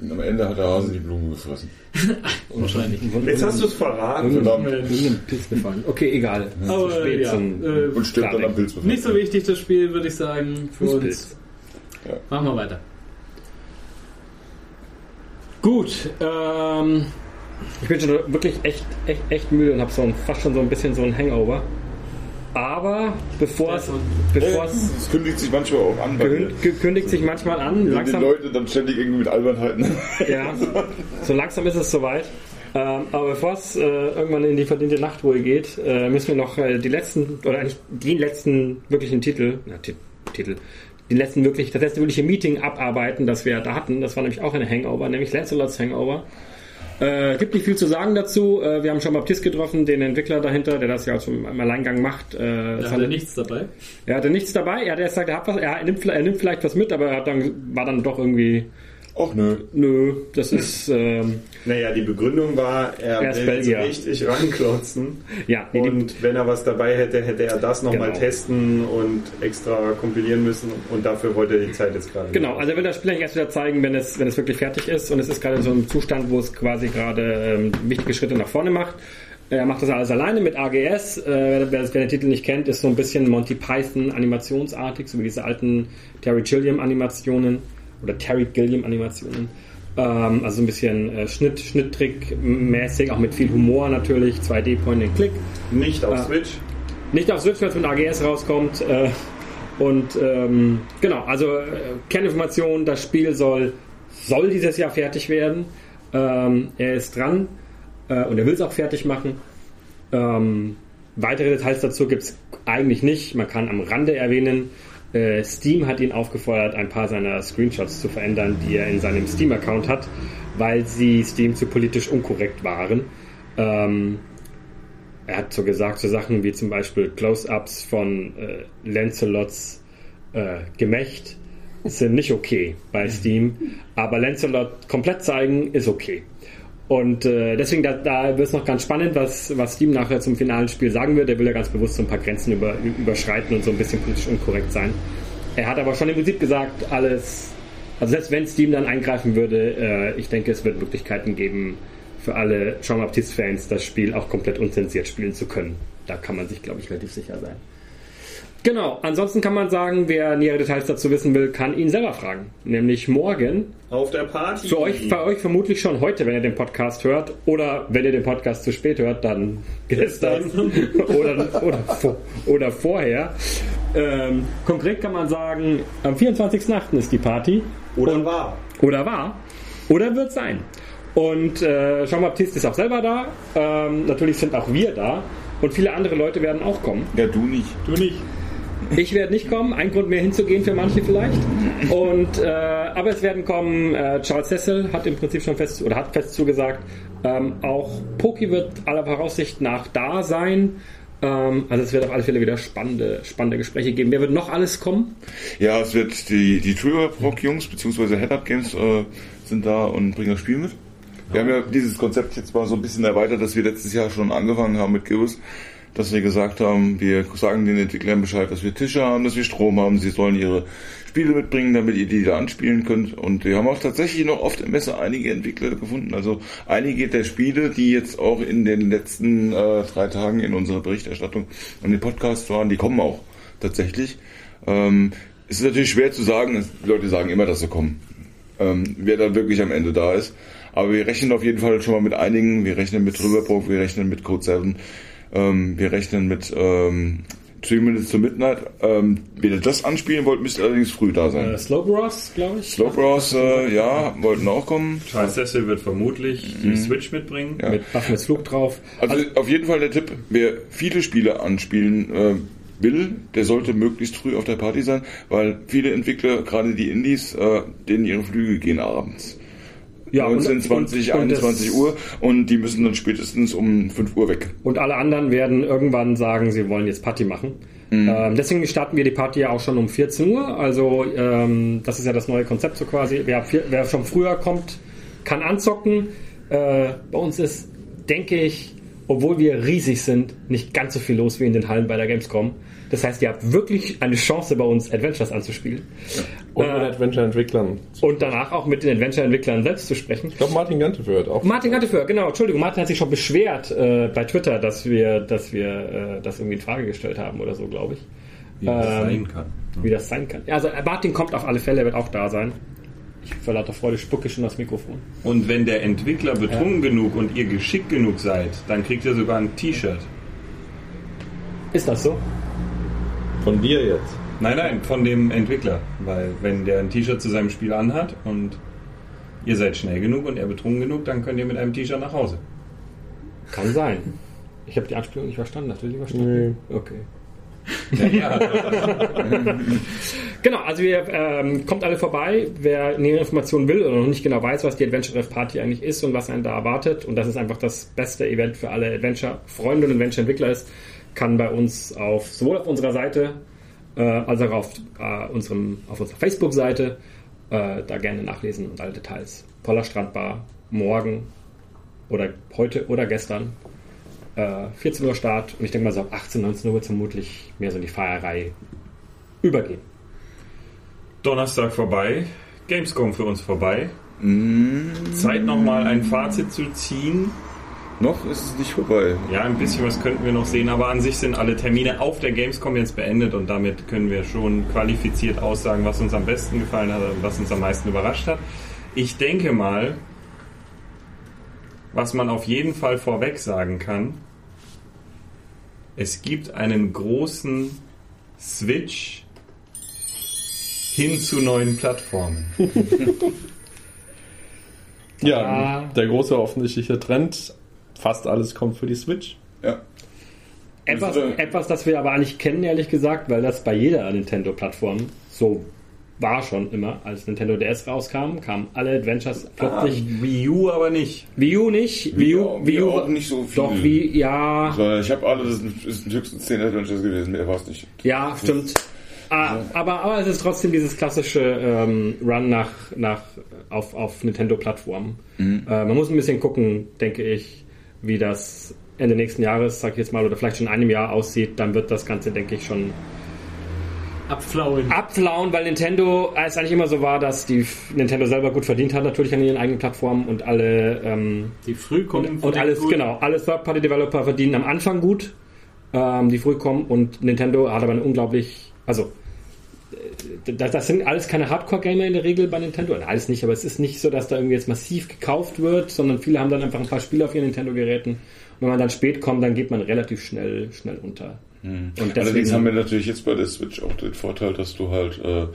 Und am Ende hat der Hase die Blume gefressen. wahrscheinlich. Jetzt hast du es verraten. Verdammt. Irgendein Pilz befallen. Okay, egal. Aber Zu spät ja, zum- äh, Und stirbt dann am Pilz. nicht so wichtig das Spiel, würde ich sagen, für uns. Fußpilz. Ja. Machen wir weiter. Gut, ähm, ich bin schon wirklich echt, echt, echt müde und habe so ein, fast schon so ein bisschen so ein Hangover. Aber bevor es, bevor es Es kündigt sich manchmal auch an, gekündigt sich manchmal an, wenn die langsam, Leute dann ständig irgendwie mit Albernheiten. ja, so langsam ist es soweit. Ähm, aber bevor es äh, irgendwann in die verdiente Nachtruhe geht, äh, müssen wir noch äh, die letzten, oder eigentlich den letzten wirklichen Titel, na, Ti- Titel, den letzten wirklich, das letzte wirkliche Meeting abarbeiten, das wir da hatten. Das war nämlich auch eine Hangover, nämlich Lancelots Hangover. Äh, gibt nicht viel zu sagen dazu. Äh, wir haben schon Baptiste getroffen, den Entwickler dahinter, der das ja zum im Alleingang macht. Äh, er nichts dabei. er hatte nichts dabei. Er hat erst gesagt, er, hat was, er, nimmt, vielleicht- er nimmt vielleicht was mit, aber er hat dann, war dann doch irgendwie, Och nö. nö, das ist, ähm, Naja, die Begründung war, er, Er will Belgier. so richtig ranklotzen. ja, nee, Und wenn er was dabei hätte, hätte er das nochmal Genau. testen und extra kompilieren müssen. Und dafür wollte er die Zeit jetzt gerade. Genau, also er will das Spiel eigentlich erst wieder zeigen, wenn es, wenn es wirklich fertig ist und es ist gerade in so einem Zustand, wo es quasi gerade ähm, wichtige Schritte nach vorne macht. Er macht das alles alleine mit AGS. Äh, wer, wer den Titel nicht kennt, ist so ein bisschen Monty Python animationsartig, so wie diese alten Terry Gilliam Animationen oder Terry Gilliam Animationen. Ähm, also so ein bisschen äh, Schnitt, Schnitttrick-mäßig, auch mit viel Humor natürlich, 2D Point-and-Click. Nicht auf Ah. Switch. Nicht auf Switch, weil es mit AGS rauskommt. Äh, und ähm, genau, also äh, Kerninformation, das Spiel soll, soll dieses Jahr fertig werden. Ähm, er ist dran äh, und er will es auch fertig machen. Ähm, weitere Details dazu gibt es eigentlich nicht. Man kann am Rande erwähnen, äh, Steam hat ihn aufgefordert, ein paar seiner Screenshots zu verändern, die er in seinem Steam-Account hat, weil sie Steam zu politisch unkorrekt waren. Ähm, er hat so gesagt, so Sachen wie zum Beispiel Close-Ups von äh, Lancelots äh, Gemächt sind nicht okay bei Steam, aber Lancelot komplett zeigen ist okay. Und äh, deswegen, da, da wird es noch ganz spannend, was, was Steam nachher zum finalen Spiel sagen wird. Er will ja ganz bewusst so ein paar Grenzen über, überschreiten und so ein bisschen politisch unkorrekt sein. Er hat aber schon im Prinzip gesagt, alles, also selbst wenn Steam dann eingreifen würde, äh, ich denke, es wird Möglichkeiten geben, für alle Jean-Baptiste-Fans das Spiel auch komplett unzensiert spielen zu können. Da kann man sich, glaube ich, relativ sicher sein. Genau, ansonsten kann man sagen, wer nähere Details dazu wissen will, kann ihn selber fragen. Nämlich morgen. Auf der Party. Für euch, für euch vermutlich schon heute, wenn ihr den Podcast hört. Oder wenn ihr den Podcast zu spät hört, dann gestern. oder, oder, vor- oder vorher. Ähm, konkret kann man sagen, am 24.8. ist die Party. Oder war. Oder war. Oder wird sein. Und äh, Jean-Baptiste ist auch selber da. Ähm, natürlich sind auch wir da. Und viele andere Leute werden auch kommen. Ja, du nicht. Du nicht. Ich werde nicht kommen, ein Grund mehr hinzugehen für manche vielleicht. Und äh, aber es werden kommen. Äh, Charles Cecil hat im Prinzip schon fest oder hat fest zugesagt. Ähm, auch Poki wird aller Voraussicht nach da sein. Ähm, also es wird auf alle Fälle wieder spannende, spannende Gespräche geben. Wer wird noch alles kommen? Ja, es wird die, die Trigger Rock Jungs bzw. Head Up Games äh, sind da und bringen das Spiel mit. Wir haben ja dieses Konzept jetzt mal so ein bisschen erweitert, dass wir letztes Jahr schon angefangen haben mit Gibus, dass wir gesagt haben, wir sagen den Entwicklern Bescheid, dass wir Tische haben, dass wir Strom haben, sie sollen ihre Spiele mitbringen, damit ihr die da anspielen könnt. Und wir haben auch tatsächlich noch auf der Messe einige Entwickler gefunden. Also einige der Spiele, die jetzt auch in den letzten äh, drei Tagen in unserer Berichterstattung und den Podcast waren, die kommen auch tatsächlich. Ähm, es ist natürlich schwer zu sagen, die Leute sagen immer, dass sie kommen. Ähm, wer dann wirklich am Ende da ist. Aber wir rechnen auf jeden Fall schon mal mit einigen. Wir rechnen mit Riverbrook, wir rechnen mit Code 7, ähm, wir rechnen mit ähm, Three Minutes to Midnight. Ähm, wenn ihr das anspielen wollt, müsst ihr allerdings früh da sein. Äh, Slow Bros, glaube ich. Slow Bros, äh, ja, wollten auch kommen. Charles Cecil wird vermutlich die Switch mitbringen. Ja. Mit mit Flug drauf. Also, auf jeden Fall der Tipp, wer viele Spiele anspielen äh, will, der sollte möglichst früh auf der Party sein, weil viele Entwickler, gerade die Indies, äh, denen ihre Flüge gehen abends. Ja, und- 19, 20, und- und das- 21 Uhr und die müssen dann spätestens um 5 Uhr weg. Und alle anderen werden irgendwann sagen, sie wollen jetzt Party machen. Ähm, deswegen starten wir die Party ja auch schon um 14 Uhr. Also ähm, das ist ja das neue Konzept so quasi. Wer, wer schon früher kommt, kann anzocken. Äh, bei uns ist, denke ich, obwohl wir riesig sind, nicht ganz so viel los wie in den Hallen bei der Gamescom. Das heißt, ihr habt wirklich eine Chance, bei uns Adventures anzuspielen. Und mit Äh, Adventure-Entwicklern. und danach auch mit den Adventure-Entwicklern selbst zu sprechen. Ich glaube, Martin Gante hört auch. Martin hatte für, genau, Entschuldigung, Martin hat sich schon beschwert äh, bei Twitter, dass wir, dass wir äh, das irgendwie in Frage gestellt haben oder so, glaube ich. Wie das Ähm, sein kann. Wie das sein kann. Ja, Also Martin kommt auf alle Fälle, er wird auch da sein. Ich vor lauter Freude spucke schon das Mikrofon. Und wenn der Entwickler betrunken genug und ihr geschickt genug seid, dann kriegt ihr sogar ein T-Shirt. Ist das so? Von dir jetzt. Nein, nein, von dem Entwickler. Weil wenn der ein T-Shirt zu seinem Spiel anhat und ihr seid schnell genug und er betrunken genug, dann könnt ihr mit einem T-Shirt nach Hause. Kann sein. Ich habe die Anspielung nicht verstanden. Hast du die verstanden? Okay. Ja, Genau, also wir ähm, kommt alle vorbei. Wer nähere Informationen will oder noch nicht genau weiß, was die Adventure Ref Party eigentlich ist und was einen da erwartet, und das ist einfach das beste Event für alle Adventure-Freunde und Adventure-Entwickler ist, kann bei uns auf sowohl auf unserer Seite äh, als auch auf, äh, unserem, auf unserer Facebook-Seite äh, da gerne nachlesen und alle Details. Voller Strandbar, morgen oder heute oder gestern. Äh, 14 Uhr Start und ich denke mal so ab 18, 19 Uhr wird vermutlich mehr so in die Feierei übergehen. Donnerstag vorbei, Gamescom für uns vorbei. Zeit nochmal ein Fazit zu ziehen. Noch ist es nicht vorbei. Ja, ein bisschen was könnten wir noch sehen, aber an sich sind alle Termine auf der Gamescom jetzt beendet und damit können wir schon qualifiziert aussagen, was uns am besten gefallen hat und was uns am meisten überrascht hat. Ich denke mal, was man auf jeden Fall vorweg sagen kann, es gibt einen großen Switch hin zu neuen Plattformen. Ja, der große offensichtliche Trend. Fast alles kommt für die Switch. Ja. Etwas, Also- etwas, das wir aber eigentlich kennen, ehrlich gesagt, weil das bei jeder Nintendo-Plattform so war schon immer. Als Nintendo DS rauskam, kamen alle Adventures plötzlich. Wii U aber nicht. Wii U nicht. Wii U, Wii Wii U auch nicht so viel. Doch, Wii, ja, So, Ich habe alle, das sind, das sind höchstens 10 Adventures gewesen, mehr war es nicht. ja, stimmt. Ah, aber, aber es ist trotzdem dieses klassische ähm, Run nach, nach auf, auf Nintendo-Plattformen. Mhm. Äh, man muss ein bisschen gucken, denke ich, wie das Ende nächsten Jahres, sag ich jetzt mal, oder vielleicht schon in einem Jahr aussieht. Dann wird das Ganze, denke ich, schon Abflauen. abflauen, weil Nintendo es eigentlich immer so war, dass die Nintendo selber gut verdient hat, natürlich an ihren eigenen Plattformen und alle ähm, Die früh kommen. und alles genau, alle Third-Party-Developer verdienen am Anfang gut ähm, die früh kommen und Nintendo hat aber eine unglaublich, also das, das sind alles keine Hardcore-Gamer in der Regel bei Nintendo. Nein, alles nicht, aber es ist nicht so, dass da irgendwie jetzt massiv gekauft wird, sondern viele haben dann einfach ein paar Spiele auf ihren Nintendo-Geräten. Und wenn man dann spät kommt, dann geht man relativ schnell, schnell unter. Und Allerdings haben wir natürlich jetzt bei der Switch auch den Vorteil, dass du halt äh,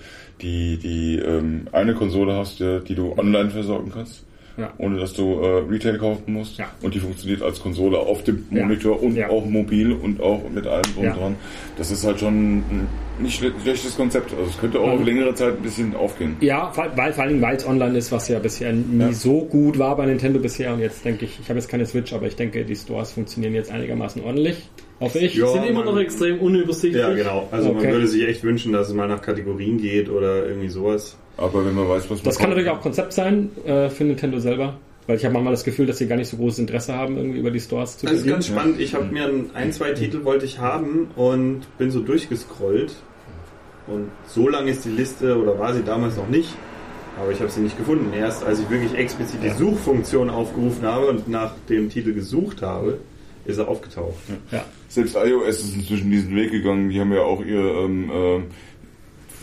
die, die ähm, eine Konsole hast, ja, die du online versorgen kannst. Ja. Ohne dass du äh, Retail kaufen musst. Ja. Und die funktioniert als Konsole auf dem Ja. Monitor und Ja. auch mobil und auch mit allem drum Ja. dran. Das ist halt schon ein nicht schle- schlechtes Konzept. Also es könnte auch Mhm. auf längere Zeit ein bisschen aufgehen. Ja, vor- weil, vor allem, weil es online ist, was ja bisher nie Ja. so gut war bei Nintendo bisher. Und jetzt denke ich, ich habe jetzt keine Switch, aber ich denke, die Stores funktionieren jetzt einigermaßen ordentlich. Hoffe ich. Ja. Sind immer man- noch extrem unübersichtlich. Ja, genau. Also Okay. man würde sich echt wünschen, dass es mal nach Kategorien geht oder irgendwie sowas. Aber wenn man weiß, was man Das kann natürlich auch Konzept sein äh, für Nintendo selber. Weil ich habe manchmal das Gefühl, dass sie gar nicht so großes Interesse haben, irgendwie über die Stores zu Das ist ganz spannend. Ich habe mir ein, ein, zwei Titel wollte ich haben und bin so durchgescrollt. Und so lang ist die Liste oder war sie damals noch nicht. Aber ich habe sie nicht gefunden. Erst als ich wirklich explizit die Suchfunktion aufgerufen habe und nach dem Titel gesucht habe, ist er aufgetaucht. Ja. Selbst iOS ist inzwischen diesen Weg gegangen. Die haben ja auch ihr ähm, ähm,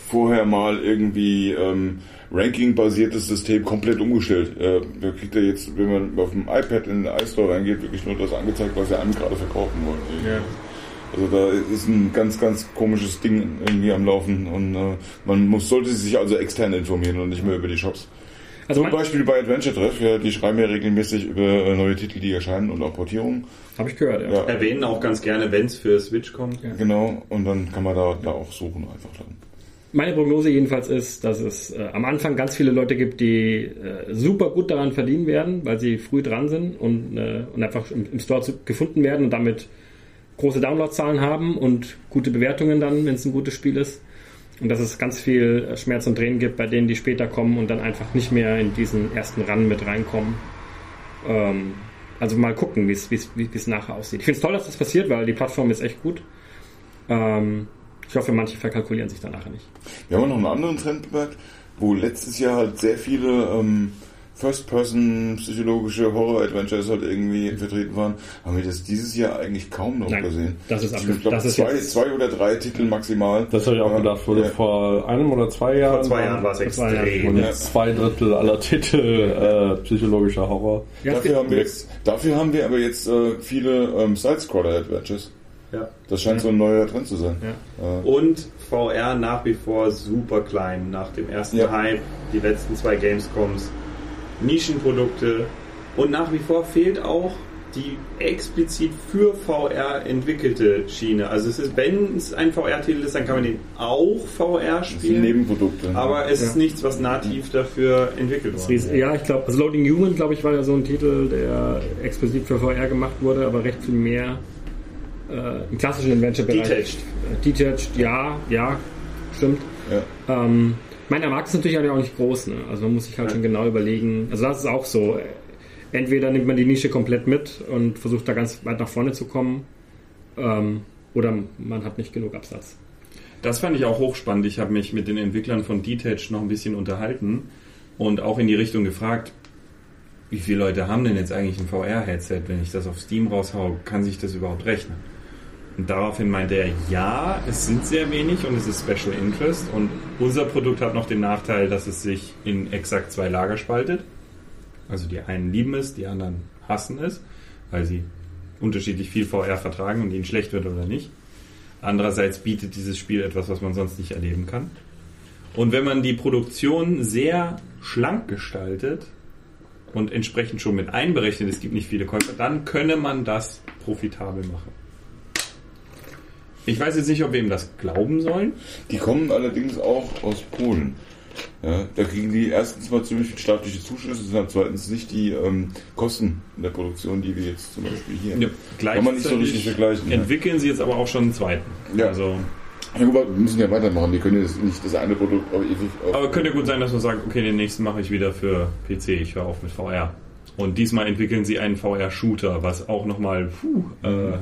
vorher mal irgendwie ähm, Ranking-basiertes System komplett umgestellt. Äh, da kriegt er jetzt, wenn man auf dem iPad in den iStore reingeht, wirklich nur das angezeigt, was sie einem gerade verkaufen wollen. Ja. Also da ist ein ganz, ganz komisches Ding irgendwie am Laufen und äh, man muss, sollte sich also extern informieren und nicht mehr über die Shops. Also Zum Beispiel bei Adventure Treff, ja, die schreiben ja regelmäßig über äh, neue Titel, die erscheinen und auch Portierungen. habe ich gehört, ja. Ja, Erwähnen auch ganz gerne, wenn es für Switch kommt. genau. Und dann kann man da, da auch suchen einfach dann. Meine Prognose jedenfalls ist, dass es äh, am Anfang ganz viele Leute gibt, die äh, super gut daran verdienen werden, weil sie früh dran sind und, äh, und einfach im, im Store zu, gefunden werden und damit große Downloadzahlen haben und gute Bewertungen dann, wenn es ein gutes Spiel ist. Und dass es ganz viel äh, Schmerz und Tränen gibt bei denen, die später kommen und dann einfach nicht mehr in diesen ersten Run mit reinkommen. Ähm, also mal gucken, wie es- nachher aussieht. Ich finde es toll, dass das passiert, weil die Plattform ist echt gut. Ähm, ich hoffe, manche verkalkulieren sich dann nachher nicht. Wir haben noch einen anderen Trend bemerkt, wo letztes Jahr halt sehr viele ähm, First-Person-psychologische Horror-Adventures halt irgendwie vertreten waren, haben wir das dieses Jahr eigentlich kaum noch Nein, gesehen. das ist ich abge- glaube, das ist zwei, zwei oder drei Titel maximal. Das habe ich auch Ja, gedacht, wurde ja. vor einem oder zwei Jahren. Vor zwei Jahren war es extrem. Und Ja. zwei Drittel aller Titel äh, psychologischer Horror. Dafür haben, wir jetzt, dafür haben wir aber jetzt äh, viele ähm, Side-Scroller-Adventures. Ja. Das scheint so ein neuer Trend zu sein. Ja. Äh, Und VR nach wie vor super klein. Nach dem ersten Ja. Hype, die letzten zwei Gamescoms, Nischenprodukte. Und nach wie vor fehlt auch die explizit für VR entwickelte Schiene. Also es ist, wenn es ein VR-Titel ist, dann kann man den auch VR das sind spielen. Nebenprodukte. Aber es Ja. ist nichts, was nativ dafür entwickelt wurde. ist- Ja, ich glaube, also Loading Human, glaube ich, war ja so ein Titel, der explizit für VR gemacht wurde, aber recht viel mehr äh, im klassischen Adventure-Bereich. Detached. Äh, Detached, ja, ja, stimmt. ja. Ähm, ich meine, der Markt ist natürlich auch nicht groß, ne? Also man muss sich halt schon genau überlegen. Also das ist auch so. Entweder nimmt man die Nische komplett mit und versucht da ganz weit nach vorne zu kommen, ähm, oder man hat nicht genug Absatz. Das fand ich auch hochspannend. Ich habe mich mit den Entwicklern von Detach noch ein bisschen unterhalten und auch in die Richtung gefragt, wie viele Leute haben denn jetzt eigentlich ein VR-Headset? Wenn ich das auf Steam raushau, kann sich das überhaupt rechnen? Und daraufhin meinte er, ja, es sind sehr wenig und es ist Special Interest und unser Produkt hat noch den Nachteil, dass es sich in exakt zwei Lager spaltet. Also die einen lieben es, die anderen hassen es, weil sie unterschiedlich viel VR vertragen und ihnen schlecht wird oder nicht. Andererseits bietet dieses Spiel etwas, was man sonst nicht erleben kann. Und wenn man die Produktion sehr schlank gestaltet und entsprechend schon mit einberechnet, es gibt nicht viele Käufer, dann könne man das profitabel machen. Ich weiß jetzt nicht, ob wir ihm das glauben sollen. Die kommen allerdings auch aus Polen. Ja, da kriegen die erstens mal ziemlich viel staatliche Zuschüsse, und dann zweitens nicht die ähm, Kosten in der Produktion, die wir jetzt zum Beispiel hier. Kann man nicht so richtig vergleichen. Ja. Entwickeln sie jetzt aber auch schon einen zweiten. Ja. Also, Ja, gut, wir müssen ja weitermachen. Die können jetzt nicht das eine Produkt auf ewig auf. aber könnte gut sein, dass man sagt, okay, den nächsten mache ich wieder für PC, ich höre auf mit VR. Und diesmal entwickeln sie einen VR-Shooter, was auch nochmal, puh, äh,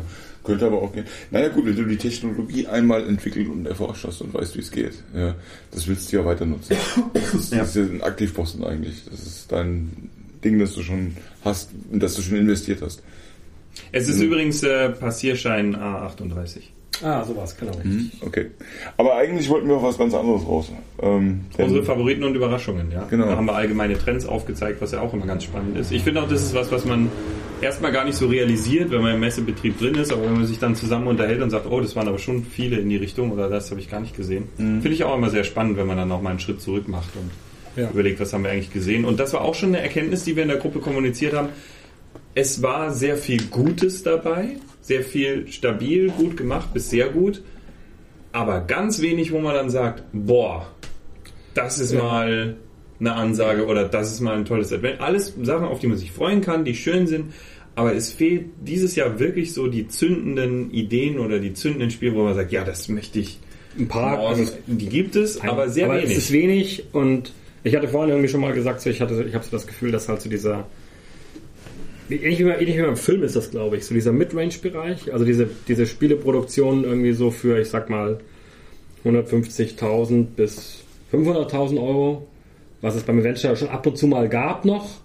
Könnte aber auch gehen. Naja gut, wenn du die Technologie einmal entwickelt und erforscht hast und weißt, wie es geht, ja, das willst du ja weiter nutzen. Das ist, das ist ja ein Aktivposten eigentlich. Das ist dein Ding, das du schon hast, in das du schon investiert hast. Es ist übrigens äh, Passierschein A38. Ah, sowas, genau. Okay. Aber eigentlich wollten wir auf was ganz anderes raus. Ähm, denn- Unsere Favoriten und Überraschungen, ja. Genau. Da haben wir allgemeine Trends aufgezeigt, was ja auch immer ganz spannend ist. Ich finde auch, das ist was, was man erstmal gar nicht so realisiert, wenn man im Messebetrieb drin ist, aber wenn man sich dann zusammen unterhält und sagt, oh, das waren aber schon viele in die Richtung oder das habe ich gar nicht gesehen. Finde ich auch immer sehr spannend, wenn man dann auch mal einen Schritt zurück macht und Ja. überlegt, was haben wir eigentlich gesehen. Und das war auch schon eine Erkenntnis, die wir in der Gruppe kommuniziert haben. Es war sehr viel Gutes dabei, sehr viel stabil, gut gemacht bis sehr gut, aber ganz wenig, wo man dann sagt, boah, das ist mal eine Ansage oder das ist mal ein tolles Advent. Alles Sachen, auf die man sich freuen kann, die schön sind, aber es fehlt dieses Jahr wirklich so die zündenden Ideen oder die zündenden Spiele, wo man sagt, ja, das möchte ich. Ein paar, Oh, also die gibt es, aber sehr aber wenig. es ist wenig und ich hatte vorhin irgendwie schon mal gesagt, so ich hatte, ich habe so das Gefühl, dass halt so dieser ähnlich wie, ähnlich wie beim Film ist das, glaube ich, so dieser Midrange-Bereich, also diese, diese Spieleproduktion irgendwie so für, ich sag mal, 150.000 bis 500.000 Euro, was es beim Adventure schon ab und zu mal gab noch,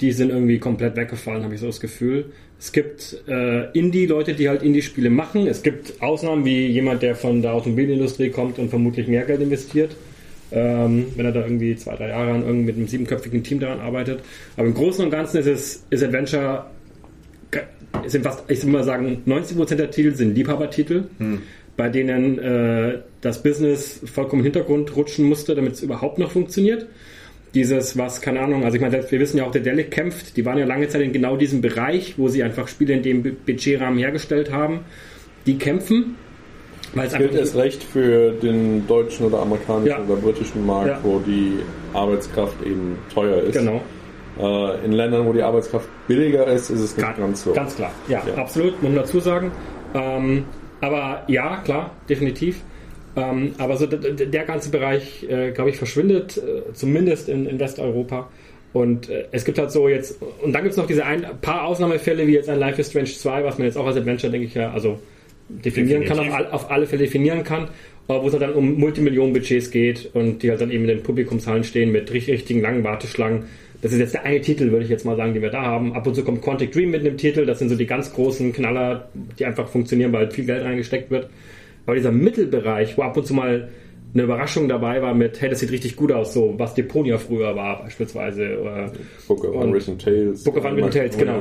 die sind irgendwie komplett weggefallen, habe ich so das Gefühl. Es gibt äh, Indie-Leute, die halt Indie-Spiele machen. Es gibt Ausnahmen wie jemand, der von der Automobilindustrie kommt und vermutlich mehr Geld investiert, ähm, wenn er da irgendwie zwei, drei Jahre an irgendwie mit einem siebenköpfigen Team daran arbeitet. Aber im Großen und Ganzen ist es ist Adventure sind fast, ich würde mal sagen, 90% der Titel sind Liebhabertitel, bei denen äh, das Business vollkommen im Hintergrund rutschen musste, damit es überhaupt noch funktioniert. Dieses, was, keine Ahnung, also ich meine, wir wissen ja auch, der Delic kämpft, die waren ja lange Zeit in genau diesem Bereich, wo sie einfach Spiele in dem Bu- Budgetrahmen hergestellt haben. Die kämpfen, es Das gilt erst recht für den deutschen oder amerikanischen Ja. oder britischen Markt, Ja. wo die Arbeitskraft eben teuer ist. Genau. Äh, in Ländern, wo die Arbeitskraft billiger ist, ist es nicht Ganz, ganz so. Ganz klar, ja, Ja. absolut, muss man dazu sagen. Ähm, aber ja, klar, definitiv. Ähm, aber so der ganze Bereich, äh, glaube ich, verschwindet, äh, zumindest in, in Westeuropa. Und äh, es gibt halt so jetzt, und dann gibt es noch diese ein paar Ausnahmefälle, wie jetzt ein Life is Strange 2, was man jetzt auch als Adventure, denke ich, ja, also definieren kann, auf, Definitiv. all, auf alle Fälle definieren kann, wo es halt dann um Multimillionen-Budgets geht und die halt dann eben in den Publikumshallen stehen mit richtig, richtigen langen Warteschlangen. Das ist jetzt der eine Titel, würde ich jetzt mal sagen, den wir da haben. Ab und zu kommt Quantic Dream mit einem Titel, das sind so die ganz großen Knaller, die einfach funktionieren, weil halt viel Geld reingesteckt wird. Aber dieser Mittelbereich, wo ab und zu mal eine Überraschung dabei war mit, hey, das sieht richtig gut aus, so was Deponia früher war beispielsweise. Oder Book of Unwritten Tales. Book of Unwritten Tales, genau.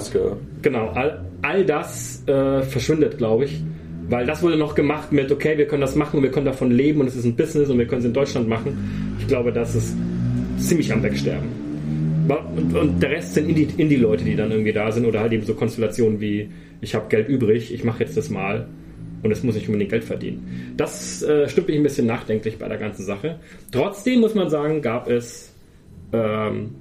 Genau, all, all das äh, verschwindet, glaube ich. Weil das wurde noch gemacht mit, okay, wir können das machen und wir können davon leben und es ist ein Business und wir können es in Deutschland machen. Ich glaube, das ist ziemlich am Wegsterben. Und, und der Rest sind Indie- Indie-Leute, die dann irgendwie da sind oder halt eben so Konstellationen wie, ich habe Geld übrig, ich mache jetzt das mal und es muss nicht unbedingt Geld verdienen. Das äh, stimmt mich ein bisschen nachdenklich bei der ganzen Sache. Trotzdem muss man sagen, gab es ähm,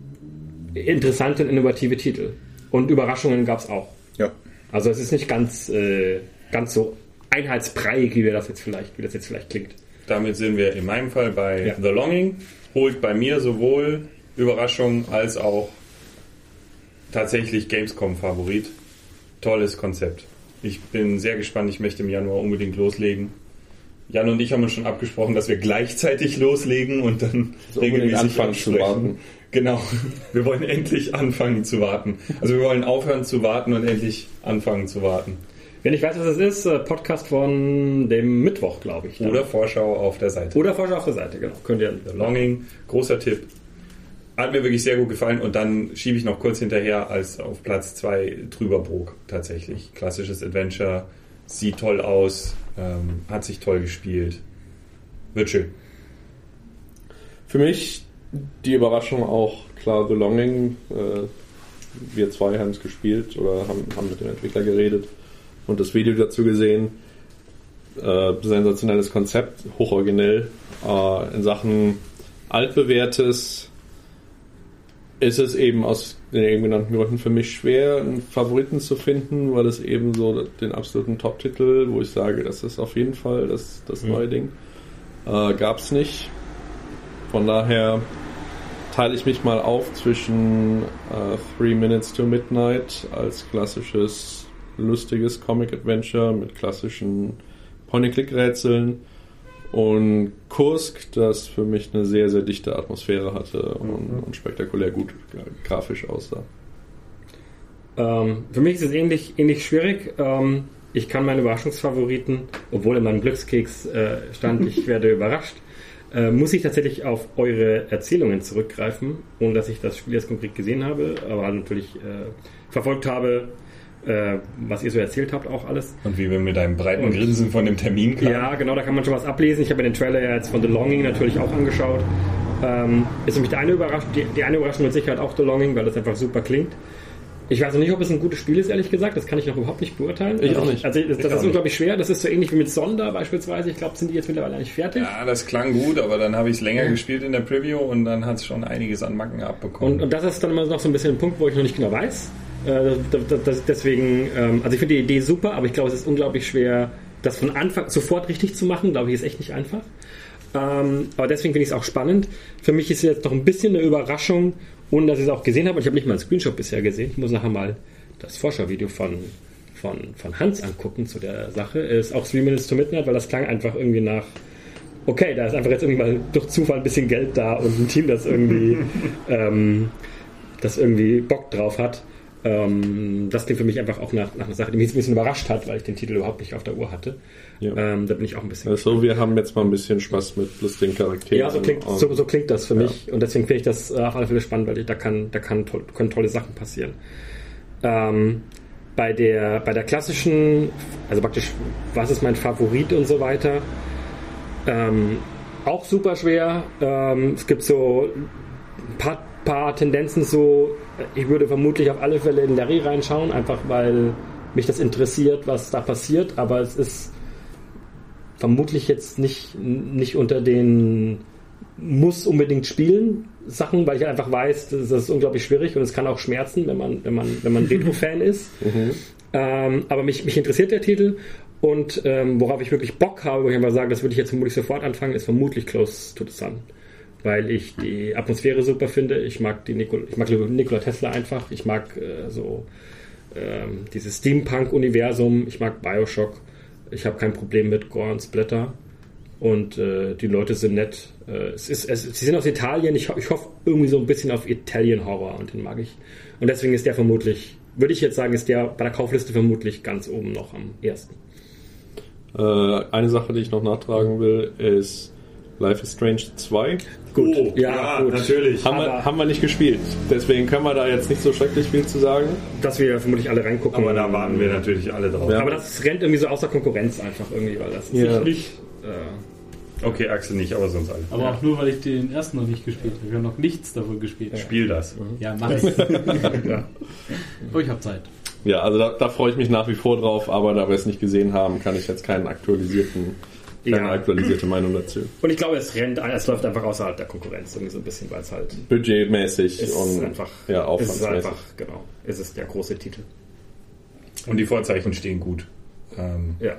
interessante und innovative Titel. Und Überraschungen gab es auch. Ja. Also es ist nicht ganz, äh, ganz so einheitsbreiig, wie wir das jetzt vielleicht, wie das jetzt vielleicht klingt. Damit sind wir in meinem Fall bei Ja. The Longing. Holt bei mir sowohl Überraschung als auch tatsächlich Gamescom-Favorit. Tolles Konzept. Ich bin sehr gespannt. Ich möchte im Januar unbedingt loslegen. Jan und ich haben uns schon abgesprochen, dass wir gleichzeitig loslegen und dann So unbedingt anfangen zu warten. Genau. Wir wollen endlich anfangen zu warten. Also wir wollen aufhören zu warten und endlich anfangen zu warten. Wenn ich weiß, was es ist, äh, Podcast von dem Mittwoch, glaube ich. Oder Vorschau auf der Seite. Oder Forscher auf der Seite, genau. Könnt ihr The Longing, großer Tipp. Hat mir wirklich sehr gut gefallen und dann schiebe ich noch kurz hinterher als auf Platz 2 Trüberbrook tatsächlich. Klassisches Adventure, sieht toll aus, ähm, hat sich toll gespielt. Wird schön. Für mich die Überraschung auch klar The Longing. Äh, wir zwei haben es gespielt oder haben, haben mit dem Entwickler geredet und das Video dazu gesehen. Äh, sensationelles Konzept, hochoriginell. Äh, in Sachen altbewährtes ist es eben aus den eben genannten Gründen für mich schwer, einen Favoriten zu finden, weil es eben so den absoluten Top-Titel, wo ich sage, das ist auf jeden Fall das, das neue Ding, äh, gab es nicht. Von daher teile ich mich mal auf zwischen äh, Three Minutes to Midnight als klassisches lustiges Comic-Adventure mit klassischen Point-and-Click-Rätseln und Kursk, das für mich eine sehr, sehr dichte Atmosphäre hatte und, und spektakulär gut gra- grafisch aussah. Ähm, für mich ist es ähnlich, ähnlich schwierig. Ähm, ich kann meine Überraschungsfavoriten, obwohl in meinem Glückskeks äh, stand, ich werde überrascht, äh, muss ich tatsächlich auf eure Erzählungen zurückgreifen, ohne dass ich das Spiel jetzt konkret gesehen habe, aber natürlich äh, verfolgt habe, äh, was ihr so erzählt habt, auch alles. Und wie wir mit einem breiten Und- Grinsen von dem Termin kamen. Ja, genau, da kann man schon was ablesen. Ich habe mir den Trailer ja jetzt von The Longing natürlich auch angeschaut. Ähm, ist nämlich die eine Überraschung, die, die eine Überraschung mit Sicherheit auch The Longing, weil das einfach super klingt. Ich weiß noch nicht, ob es ein gutes Spiel ist, ehrlich gesagt. Das kann ich noch überhaupt nicht beurteilen. Ich also, auch nicht. Also das, das auch ist nicht. unglaublich schwer. Das ist so ähnlich wie mit Sonder beispielsweise. Ich glaube, sind die jetzt mittlerweile nicht fertig. Ja, das klang gut, aber dann habe ich es länger gespielt in der Preview und dann hat es schon einiges an Macken abbekommen. Und, und das ist dann immer noch so ein bisschen ein Punkt, wo ich noch nicht genau weiß. Äh, das, das, das, deswegen, ähm, also ich finde die Idee super, aber ich glaube, es ist unglaublich schwer, das von Anfang sofort richtig zu machen. Glaube ich, ist echt nicht einfach. Ähm, aber deswegen finde ich es auch spannend. Für mich ist es jetzt noch ein bisschen eine Überraschung, ohne dass ich es auch gesehen habe. Und ich habe nicht mal einen Screenshot bisher gesehen. Ich muss nachher mal das Vorschauvideo von, von, von Hans angucken zu der Sache. Ist auch Three Minutes to Midnight, weil das klang einfach irgendwie nach okay, da ist einfach jetzt irgendwie mal durch Zufall ein bisschen Geld da und ein Team, das irgendwie, ähm, das irgendwie Bock drauf hat. Ähm, das klingt für mich einfach auch nach, nach einer Sache, die mich jetzt ein bisschen überrascht hat, weil ich den Titel überhaupt nicht auf der Uhr hatte. Ja. Ähm, da bin ich auch ein bisschen. Also wir haben jetzt mal ein bisschen Spaß mit lustigen Charakteren. ja, so klingt, so, so klingt das für mich und deswegen finde ich das äh, auf alle Fälle spannend, weil ich, da, kann, da kann toll, können tolle Sachen passieren. Ähm, bei, der, bei der klassischen, also praktisch, was ist mein Favorit und so weiter, ähm, auch super schwer. Ähm, es gibt so ein paar, paar Tendenzen so, ich würde vermutlich auf alle Fälle in Larry reinschauen, einfach weil mich das interessiert, was da passiert, aber es ist vermutlich jetzt nicht, nicht unter den muss unbedingt spielen Sachen, weil ich einfach weiß, das ist unglaublich schwierig und es kann auch schmerzen, wenn man, wenn man, wenn man Retro-Fan ist. Ähm, aber mich, mich interessiert der Titel und ähm, worauf ich wirklich Bock habe, wo ich einfach sage, das würde ich jetzt vermutlich sofort anfangen, ist vermutlich Close to the Sun. Weil ich die Atmosphäre super finde. Ich mag die Nikol ich mag Nikola Tesla einfach. Ich mag äh, so ähm, dieses Steampunk-Universum. Ich mag Bioshock. Ich habe kein Problem mit Gore und Splatter. Und äh, die Leute sind nett. Äh, es ist, es, sie sind aus Italien. Ich, ho ich hoffe irgendwie so ein bisschen auf Italian Horror und den mag ich. Und deswegen ist der vermutlich, würde ich jetzt sagen, ist der bei der Kaufliste vermutlich ganz oben noch am ersten. Äh, eine Sache, die ich noch nachtragen will, ist Life is Strange 2. Gut, Oh, ja, ja, gut. natürlich. Haben wir, haben wir nicht gespielt. Deswegen können wir da jetzt nicht so schrecklich viel zu sagen. Dass wir vermutlich alle reingucken. aber da warten wir natürlich alle drauf. Ja. Aber das rennt irgendwie so außer Konkurrenz einfach irgendwie, weil das ist Ja. nicht. Äh, Okay, Axel nicht, aber sonst alle. Aber auch nur, weil ich den ersten noch nicht gespielt habe. Ich habe noch nichts davon gespielt. Spiel das. Ja, mach ich. Aber ich habe Zeit. Ja, also da, da freue ich mich nach wie vor drauf, aber da wir es nicht gesehen haben, kann ich jetzt keinen aktualisierten, keine Ja. aktualisierte Meinung dazu. und ich glaube, es rennt, es läuft einfach außerhalb der Konkurrenz irgendwie so ein bisschen, weil es halt Budgetmäßig ist und einfach, ja, ist es aufwandsmäßig. einfach, genau, ist es der große Titel. Und die Vorzeichen stehen gut. Ähm, Ja.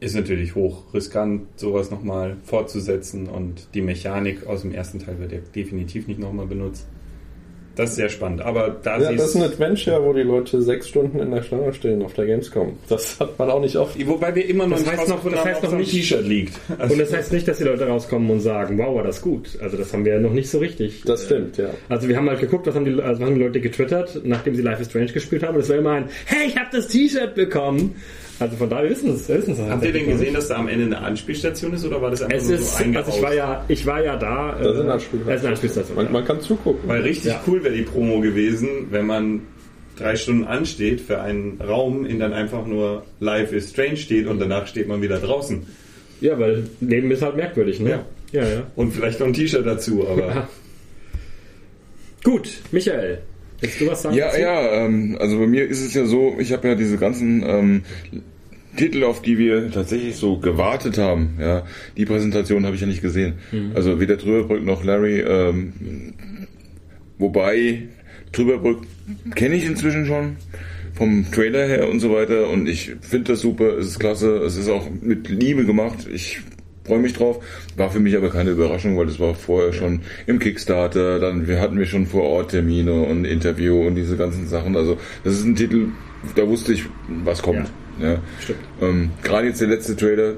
ist natürlich hoch riskant, sowas nochmal fortzusetzen und die Mechanik aus dem ersten Teil wird ja definitiv nicht nochmal benutzt. Das ist sehr spannend. Aber da Ja, das ist ein. Adventure, wo die Leute sechs Stunden in der Schlange stehen auf der Gamescom. Das hat man auch nicht oft. Wobei wir immer noch Das nicht heißt noch- das heißt noch nicht- T-Shirt liegt. Also Und das heißt nicht, dass die Leute rauskommen und sagen, wow, war das gut. Also das haben wir noch nicht so richtig. Das stimmt, ja. Also wir haben halt geguckt, was haben die, also was haben die Leute getwittert, nachdem sie Life is Strange gespielt haben. Und es war immer ein, hey, ich habe das T-Shirt bekommen. Also von daher wissen es, wir wissen es. Habt ihr denn gesehen, dass da am Ende eine Anspielstation ist oder war das einfach Es nur ist, so also eingebaut? ich war ja, ich war ja da. Das ist äh, eine Anspielstation. Das ist eine Anspielstation. Man, ja. man kann zugucken. Weil richtig Ja. cool wäre die Promo gewesen, wenn man drei Stunden ansteht für einen Raum, in dann einfach nur Life is Strange steht und danach steht man wieder draußen. Ja, weil Leben ist halt merkwürdig, ne? Ja. Ja, ja. Und vielleicht noch ein T-Shirt dazu, aber. Gut, Michael, willst du was sagen? Ja, dazu? ja, ähm, also bei mir ist es ja so, ich habe ja diese ganzen ähm, Titel, auf die wir tatsächlich so gewartet haben, ja, die Präsentation habe ich ja nicht gesehen. Also weder Trüberbrück noch Larry, ähm, wobei Trüberbrück kenne ich inzwischen schon vom Trailer her und so weiter und ich finde das super, es ist klasse, es ist auch mit Liebe gemacht. Ich freue mich drauf. War für mich aber keine Überraschung, weil das war vorher schon im Kickstarter, dann wir hatten wir schon vor Ort Termine und Interview und diese ganzen Sachen. Also das ist ein Titel, da wusste ich, was kommt. Ja. Stimmt. Ähm, Gerade jetzt der letzte Trailer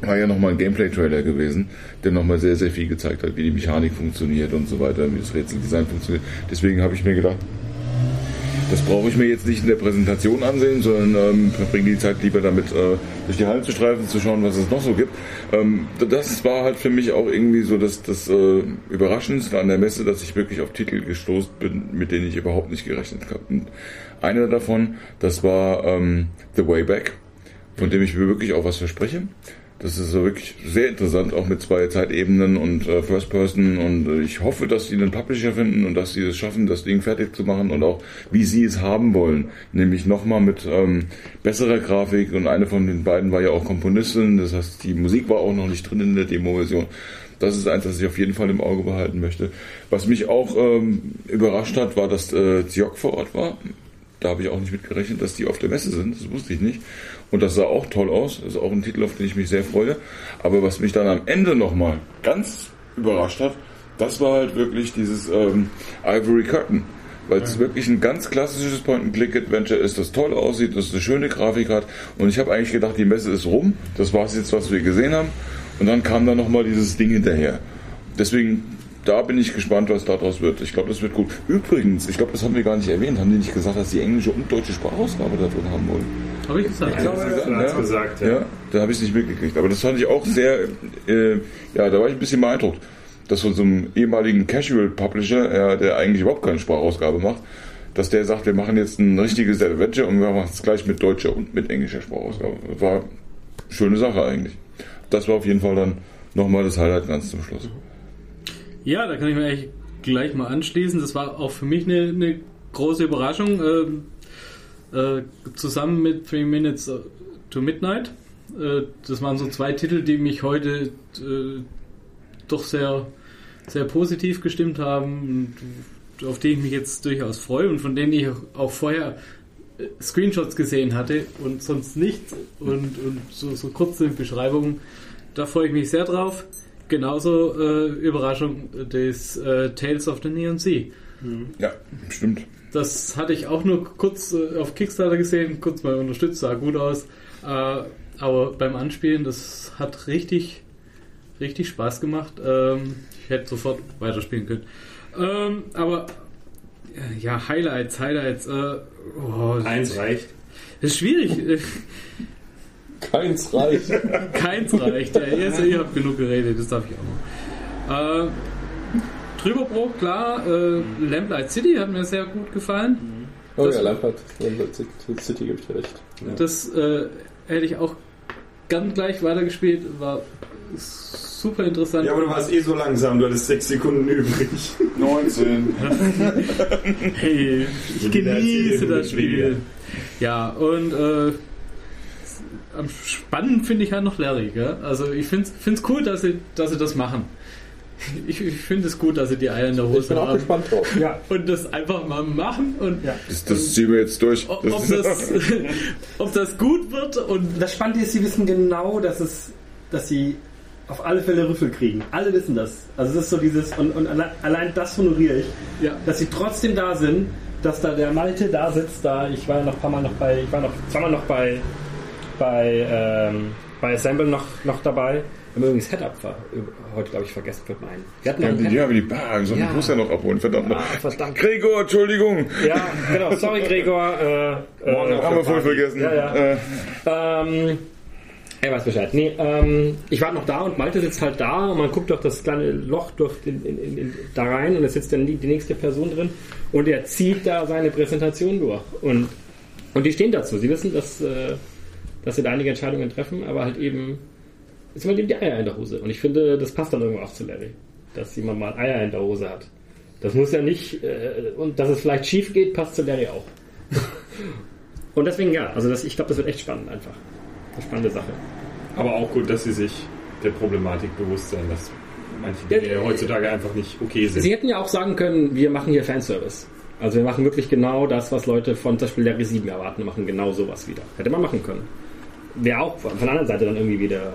war ja nochmal ein Gameplay-Trailer gewesen, der nochmal sehr, sehr viel gezeigt hat, wie die Mechanik funktioniert und so weiter, wie das Rätseldesign funktioniert. Deswegen habe ich mir gedacht, das brauche ich mir jetzt nicht in der Präsentation ansehen, sondern ähm, verbringe die Zeit lieber damit, äh, durch die Hallen zu streifen, zu schauen, was es noch so gibt. Ähm, das war halt für mich auch irgendwie so das, das äh, Überraschendste an der Messe, dass ich wirklich auf Titel gestoßen bin, mit denen ich überhaupt nicht gerechnet habe. Einer davon, das war ähm, The Way Back, von dem ich mir wirklich auch was verspreche. Das ist wirklich sehr interessant, auch mit zwei Zeitebenen und äh, First Person. Und äh, ich hoffe, dass sie einen Publisher finden und dass sie es schaffen, das Ding fertig zu machen und auch wie sie es haben wollen. Nämlich nochmal mit ähm, besserer Grafik. Und eine von den beiden war ja auch Komponistin. Das heißt, die Musik war auch noch nicht drin in der Demo-Version. Das ist eins, das ich auf jeden Fall im Auge behalten möchte. Was mich auch ähm, überrascht hat, war, dass äh, Ziok vor Ort war. Da habe ich auch nicht mit gerechnet, dass die auf der Messe sind. Das wusste ich nicht. Und das sah auch toll aus. Das ist auch ein Titel, auf den ich mich sehr freue. Aber was mich dann am Ende nochmal ganz überrascht hat, das war halt wirklich dieses ähm, Ivory Curtain. Weil es wirklich ein ganz klassisches Point-and-Click-Adventure ist, das toll aussieht, das eine schöne Grafik hat. Und ich habe eigentlich gedacht, die Messe ist rum. Das war es jetzt, was wir gesehen haben. Und dann kam da nochmal dieses Ding hinterher. Deswegen da bin ich gespannt, was daraus wird. Ich glaube, das wird gut. Übrigens, ich glaube, das haben wir gar nicht erwähnt. Haben die nicht gesagt, dass die englische und deutsche Sprachausgabe da drin haben wollen? Habe ich gesagt. Ich glaube, er hat's gesagt, ja. ja. da habe ich es nicht mitgekriegt. Aber das fand ich auch sehr, äh, ja, da war ich ein bisschen beeindruckt, dass von so einem ehemaligen Casual Publisher, ja, der eigentlich überhaupt keine Sprachausgabe macht, dass der sagt, wir machen jetzt ein richtiges Adventure und wir machen es gleich mit deutscher und mit englischer Sprachausgabe. Das war eine schöne Sache eigentlich. Das war auf jeden Fall dann nochmal das Highlight ganz zum Schluss. Ja, da kann ich mir eigentlich gleich mal anschließen. Das war auch für mich eine, eine große Überraschung. Äh, zusammen mit Three Minutes to Midnight. Äh, das waren so zwei Titel, die mich heute äh, doch sehr, sehr positiv gestimmt haben und auf die ich mich jetzt durchaus freue und von denen ich auch vorher äh, Screenshots gesehen hatte und sonst nichts und, und so, so kurze Beschreibungen. Da freue ich mich sehr drauf. Genauso äh, Überraschung des äh, Tales of the Neon Sea. Ja, stimmt. Das hatte ich auch nur kurz äh, auf Kickstarter gesehen, kurz mal unterstützt, sah gut aus. Äh, aber beim Anspielen, das hat richtig, richtig Spaß gemacht. Ähm, ich hätte sofort weiterspielen können. Ähm, aber äh, ja, Highlights, Highlights. Äh, oh, Eins reicht. Das ist schwierig. Keins reicht. Keins reicht. Ja, jetzt, ihr habt genug geredet, das darf ich auch noch. Trüberbruch, klar. Äh, Lamplight City hat mir sehr gut gefallen. Oh Das- ja, Lampard. Lampard City ich dir recht. Das äh, hätte ich auch ganz gleich weitergespielt. War super interessant. Ja, aber du warst eh so langsam, du hattest sechs Sekunden übrig. 19. Hey, ich genieße das Spiel. Ja, und äh, am spannend finde ich halt noch Larry. Gell? Also ich finde es cool, dass sie, dass sie das machen. Ich, ich finde es gut, dass sie die Eier in der Ich Hose bin auch haben gespannt drauf. Ja, und das einfach mal machen und Das, das ziehen wir jetzt durch. ob, ob, das, ob das gut wird und das Spannende ist, sie wissen genau, dass es, dass sie auf alle Fälle Rüffel kriegen. Alle wissen das. Also es ist so dieses, und, und alle- allein das honoriere ich, ja, dass sie trotzdem da sind, dass da der Malte da sitzt, da, ich war ja noch ein paar Mal noch bei, ich war noch zweimal noch bei, bei, ähm, bei Assemble noch, noch dabei. Wir haben übrigens Head-Up heute, glaube ich, vergessen mit meinen. Wir hatten Ja, ein die, Head- ja, wie die Bar, so Ja. ich muss ja noch abholen, verdammt. Ah, verdammt. Gregor, Entschuldigung. Ja, genau, sorry Gregor. Äh, äh, Haben wir voll vergessen. Ja, ja. Äh, Ähm, er weiß Bescheid. Nee, ähm, ich war noch da und Malte sitzt halt da und man guckt durch das kleine Loch durch den, in, in, in, da rein und es sitzt dann die, die nächste Person drin und er zieht da seine Präsentation durch. Und, und die stehen dazu. Sie wissen, dass, äh, dass sie da einige Entscheidungen treffen, aber halt eben ist immer die Eier in der Hose. Und ich finde, das passt dann irgendwo auch zu Larry, dass jemand mal Eier in der Hose hat. Das muss ja nicht, äh, und dass es vielleicht schief geht, passt zu Larry auch. und deswegen ja, also das, ich glaube, das wird echt spannend einfach. Eine spannende Sache. Aber auch gut, dass sie sich der Problematik bewusst sind, dass manche Dinge Ja, heutzutage einfach nicht okay sind. Sie hätten ja auch sagen können, wir machen hier Fanservice. Also wir machen wirklich genau das, was Leute von zum Beispiel Larry 7 erwarten, wir machen genau sowas wieder. Hätte man machen können. Wäre auch von der anderen Seite dann irgendwie wieder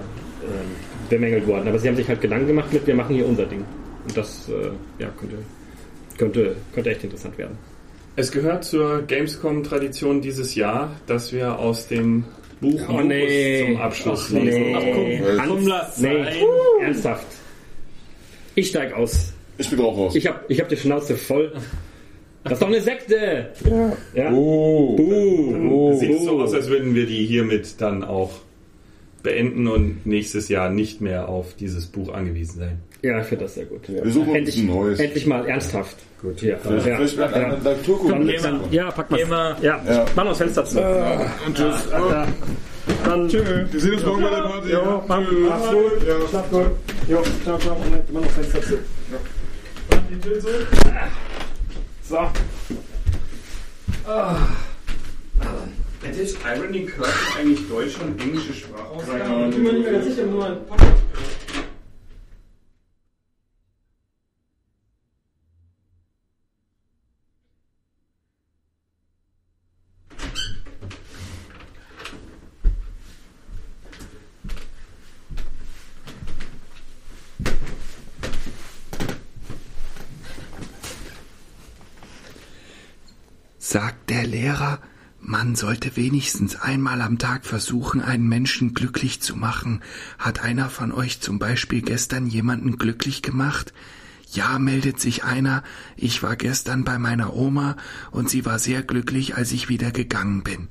ähm, bemängelt worden. Aber sie haben sich halt Gedanken gemacht mit, wir machen hier unser Ding. Und das äh, ja, könnte, könnte, könnte echt interessant werden. Es gehört zur Gamescom-Tradition dieses Jahr, dass wir aus dem Buch Oh, nee. zum Abschluss Ach, lesen. nee. Ach, komm, Nee, sein. ernsthaft. Ich steig aus. ich bin auch raus. Ich habe ich hab die Schnauze voll. Das ist doch eine Sekte! Ja. Oh. Buh. Sieht so aus, als würden wir die hiermit dann auch beenden und nächstes Jahr nicht mehr auf dieses Buch angewiesen sein. Ja, ich finde das sehr gut. Wir suchen uns Endlich, ein neues. endlich mal ernsthaft. Gut. Ja, Vielleicht, ja. vielleicht Lekturgruppe. Dann, mal. dann, ja, pack mal. Mal. Ja, Ja. mach noch das Fenster zu. Und tschüss. Ja. Dann, Wir sehen uns morgen bei der Party. Jo, mach, Tschüss. mach's gut. Ja. Schlaf gut. Jo, ciao, ciao. Moment, mach noch das Fenster zu. So. Hätte jetzt Irony Curtain eigentlich deutsche und englische Sprachausgabe? Ich bin mir nicht mehr ganz sicher, nur ein Sagt der Lehrer, man sollte wenigstens einmal am Tag versuchen, einen Menschen glücklich zu machen. Hat einer von euch zum Beispiel gestern jemanden glücklich gemacht? Ja, meldet sich einer. Ich war gestern bei meiner Oma und sie war sehr glücklich, als ich wieder gegangen bin.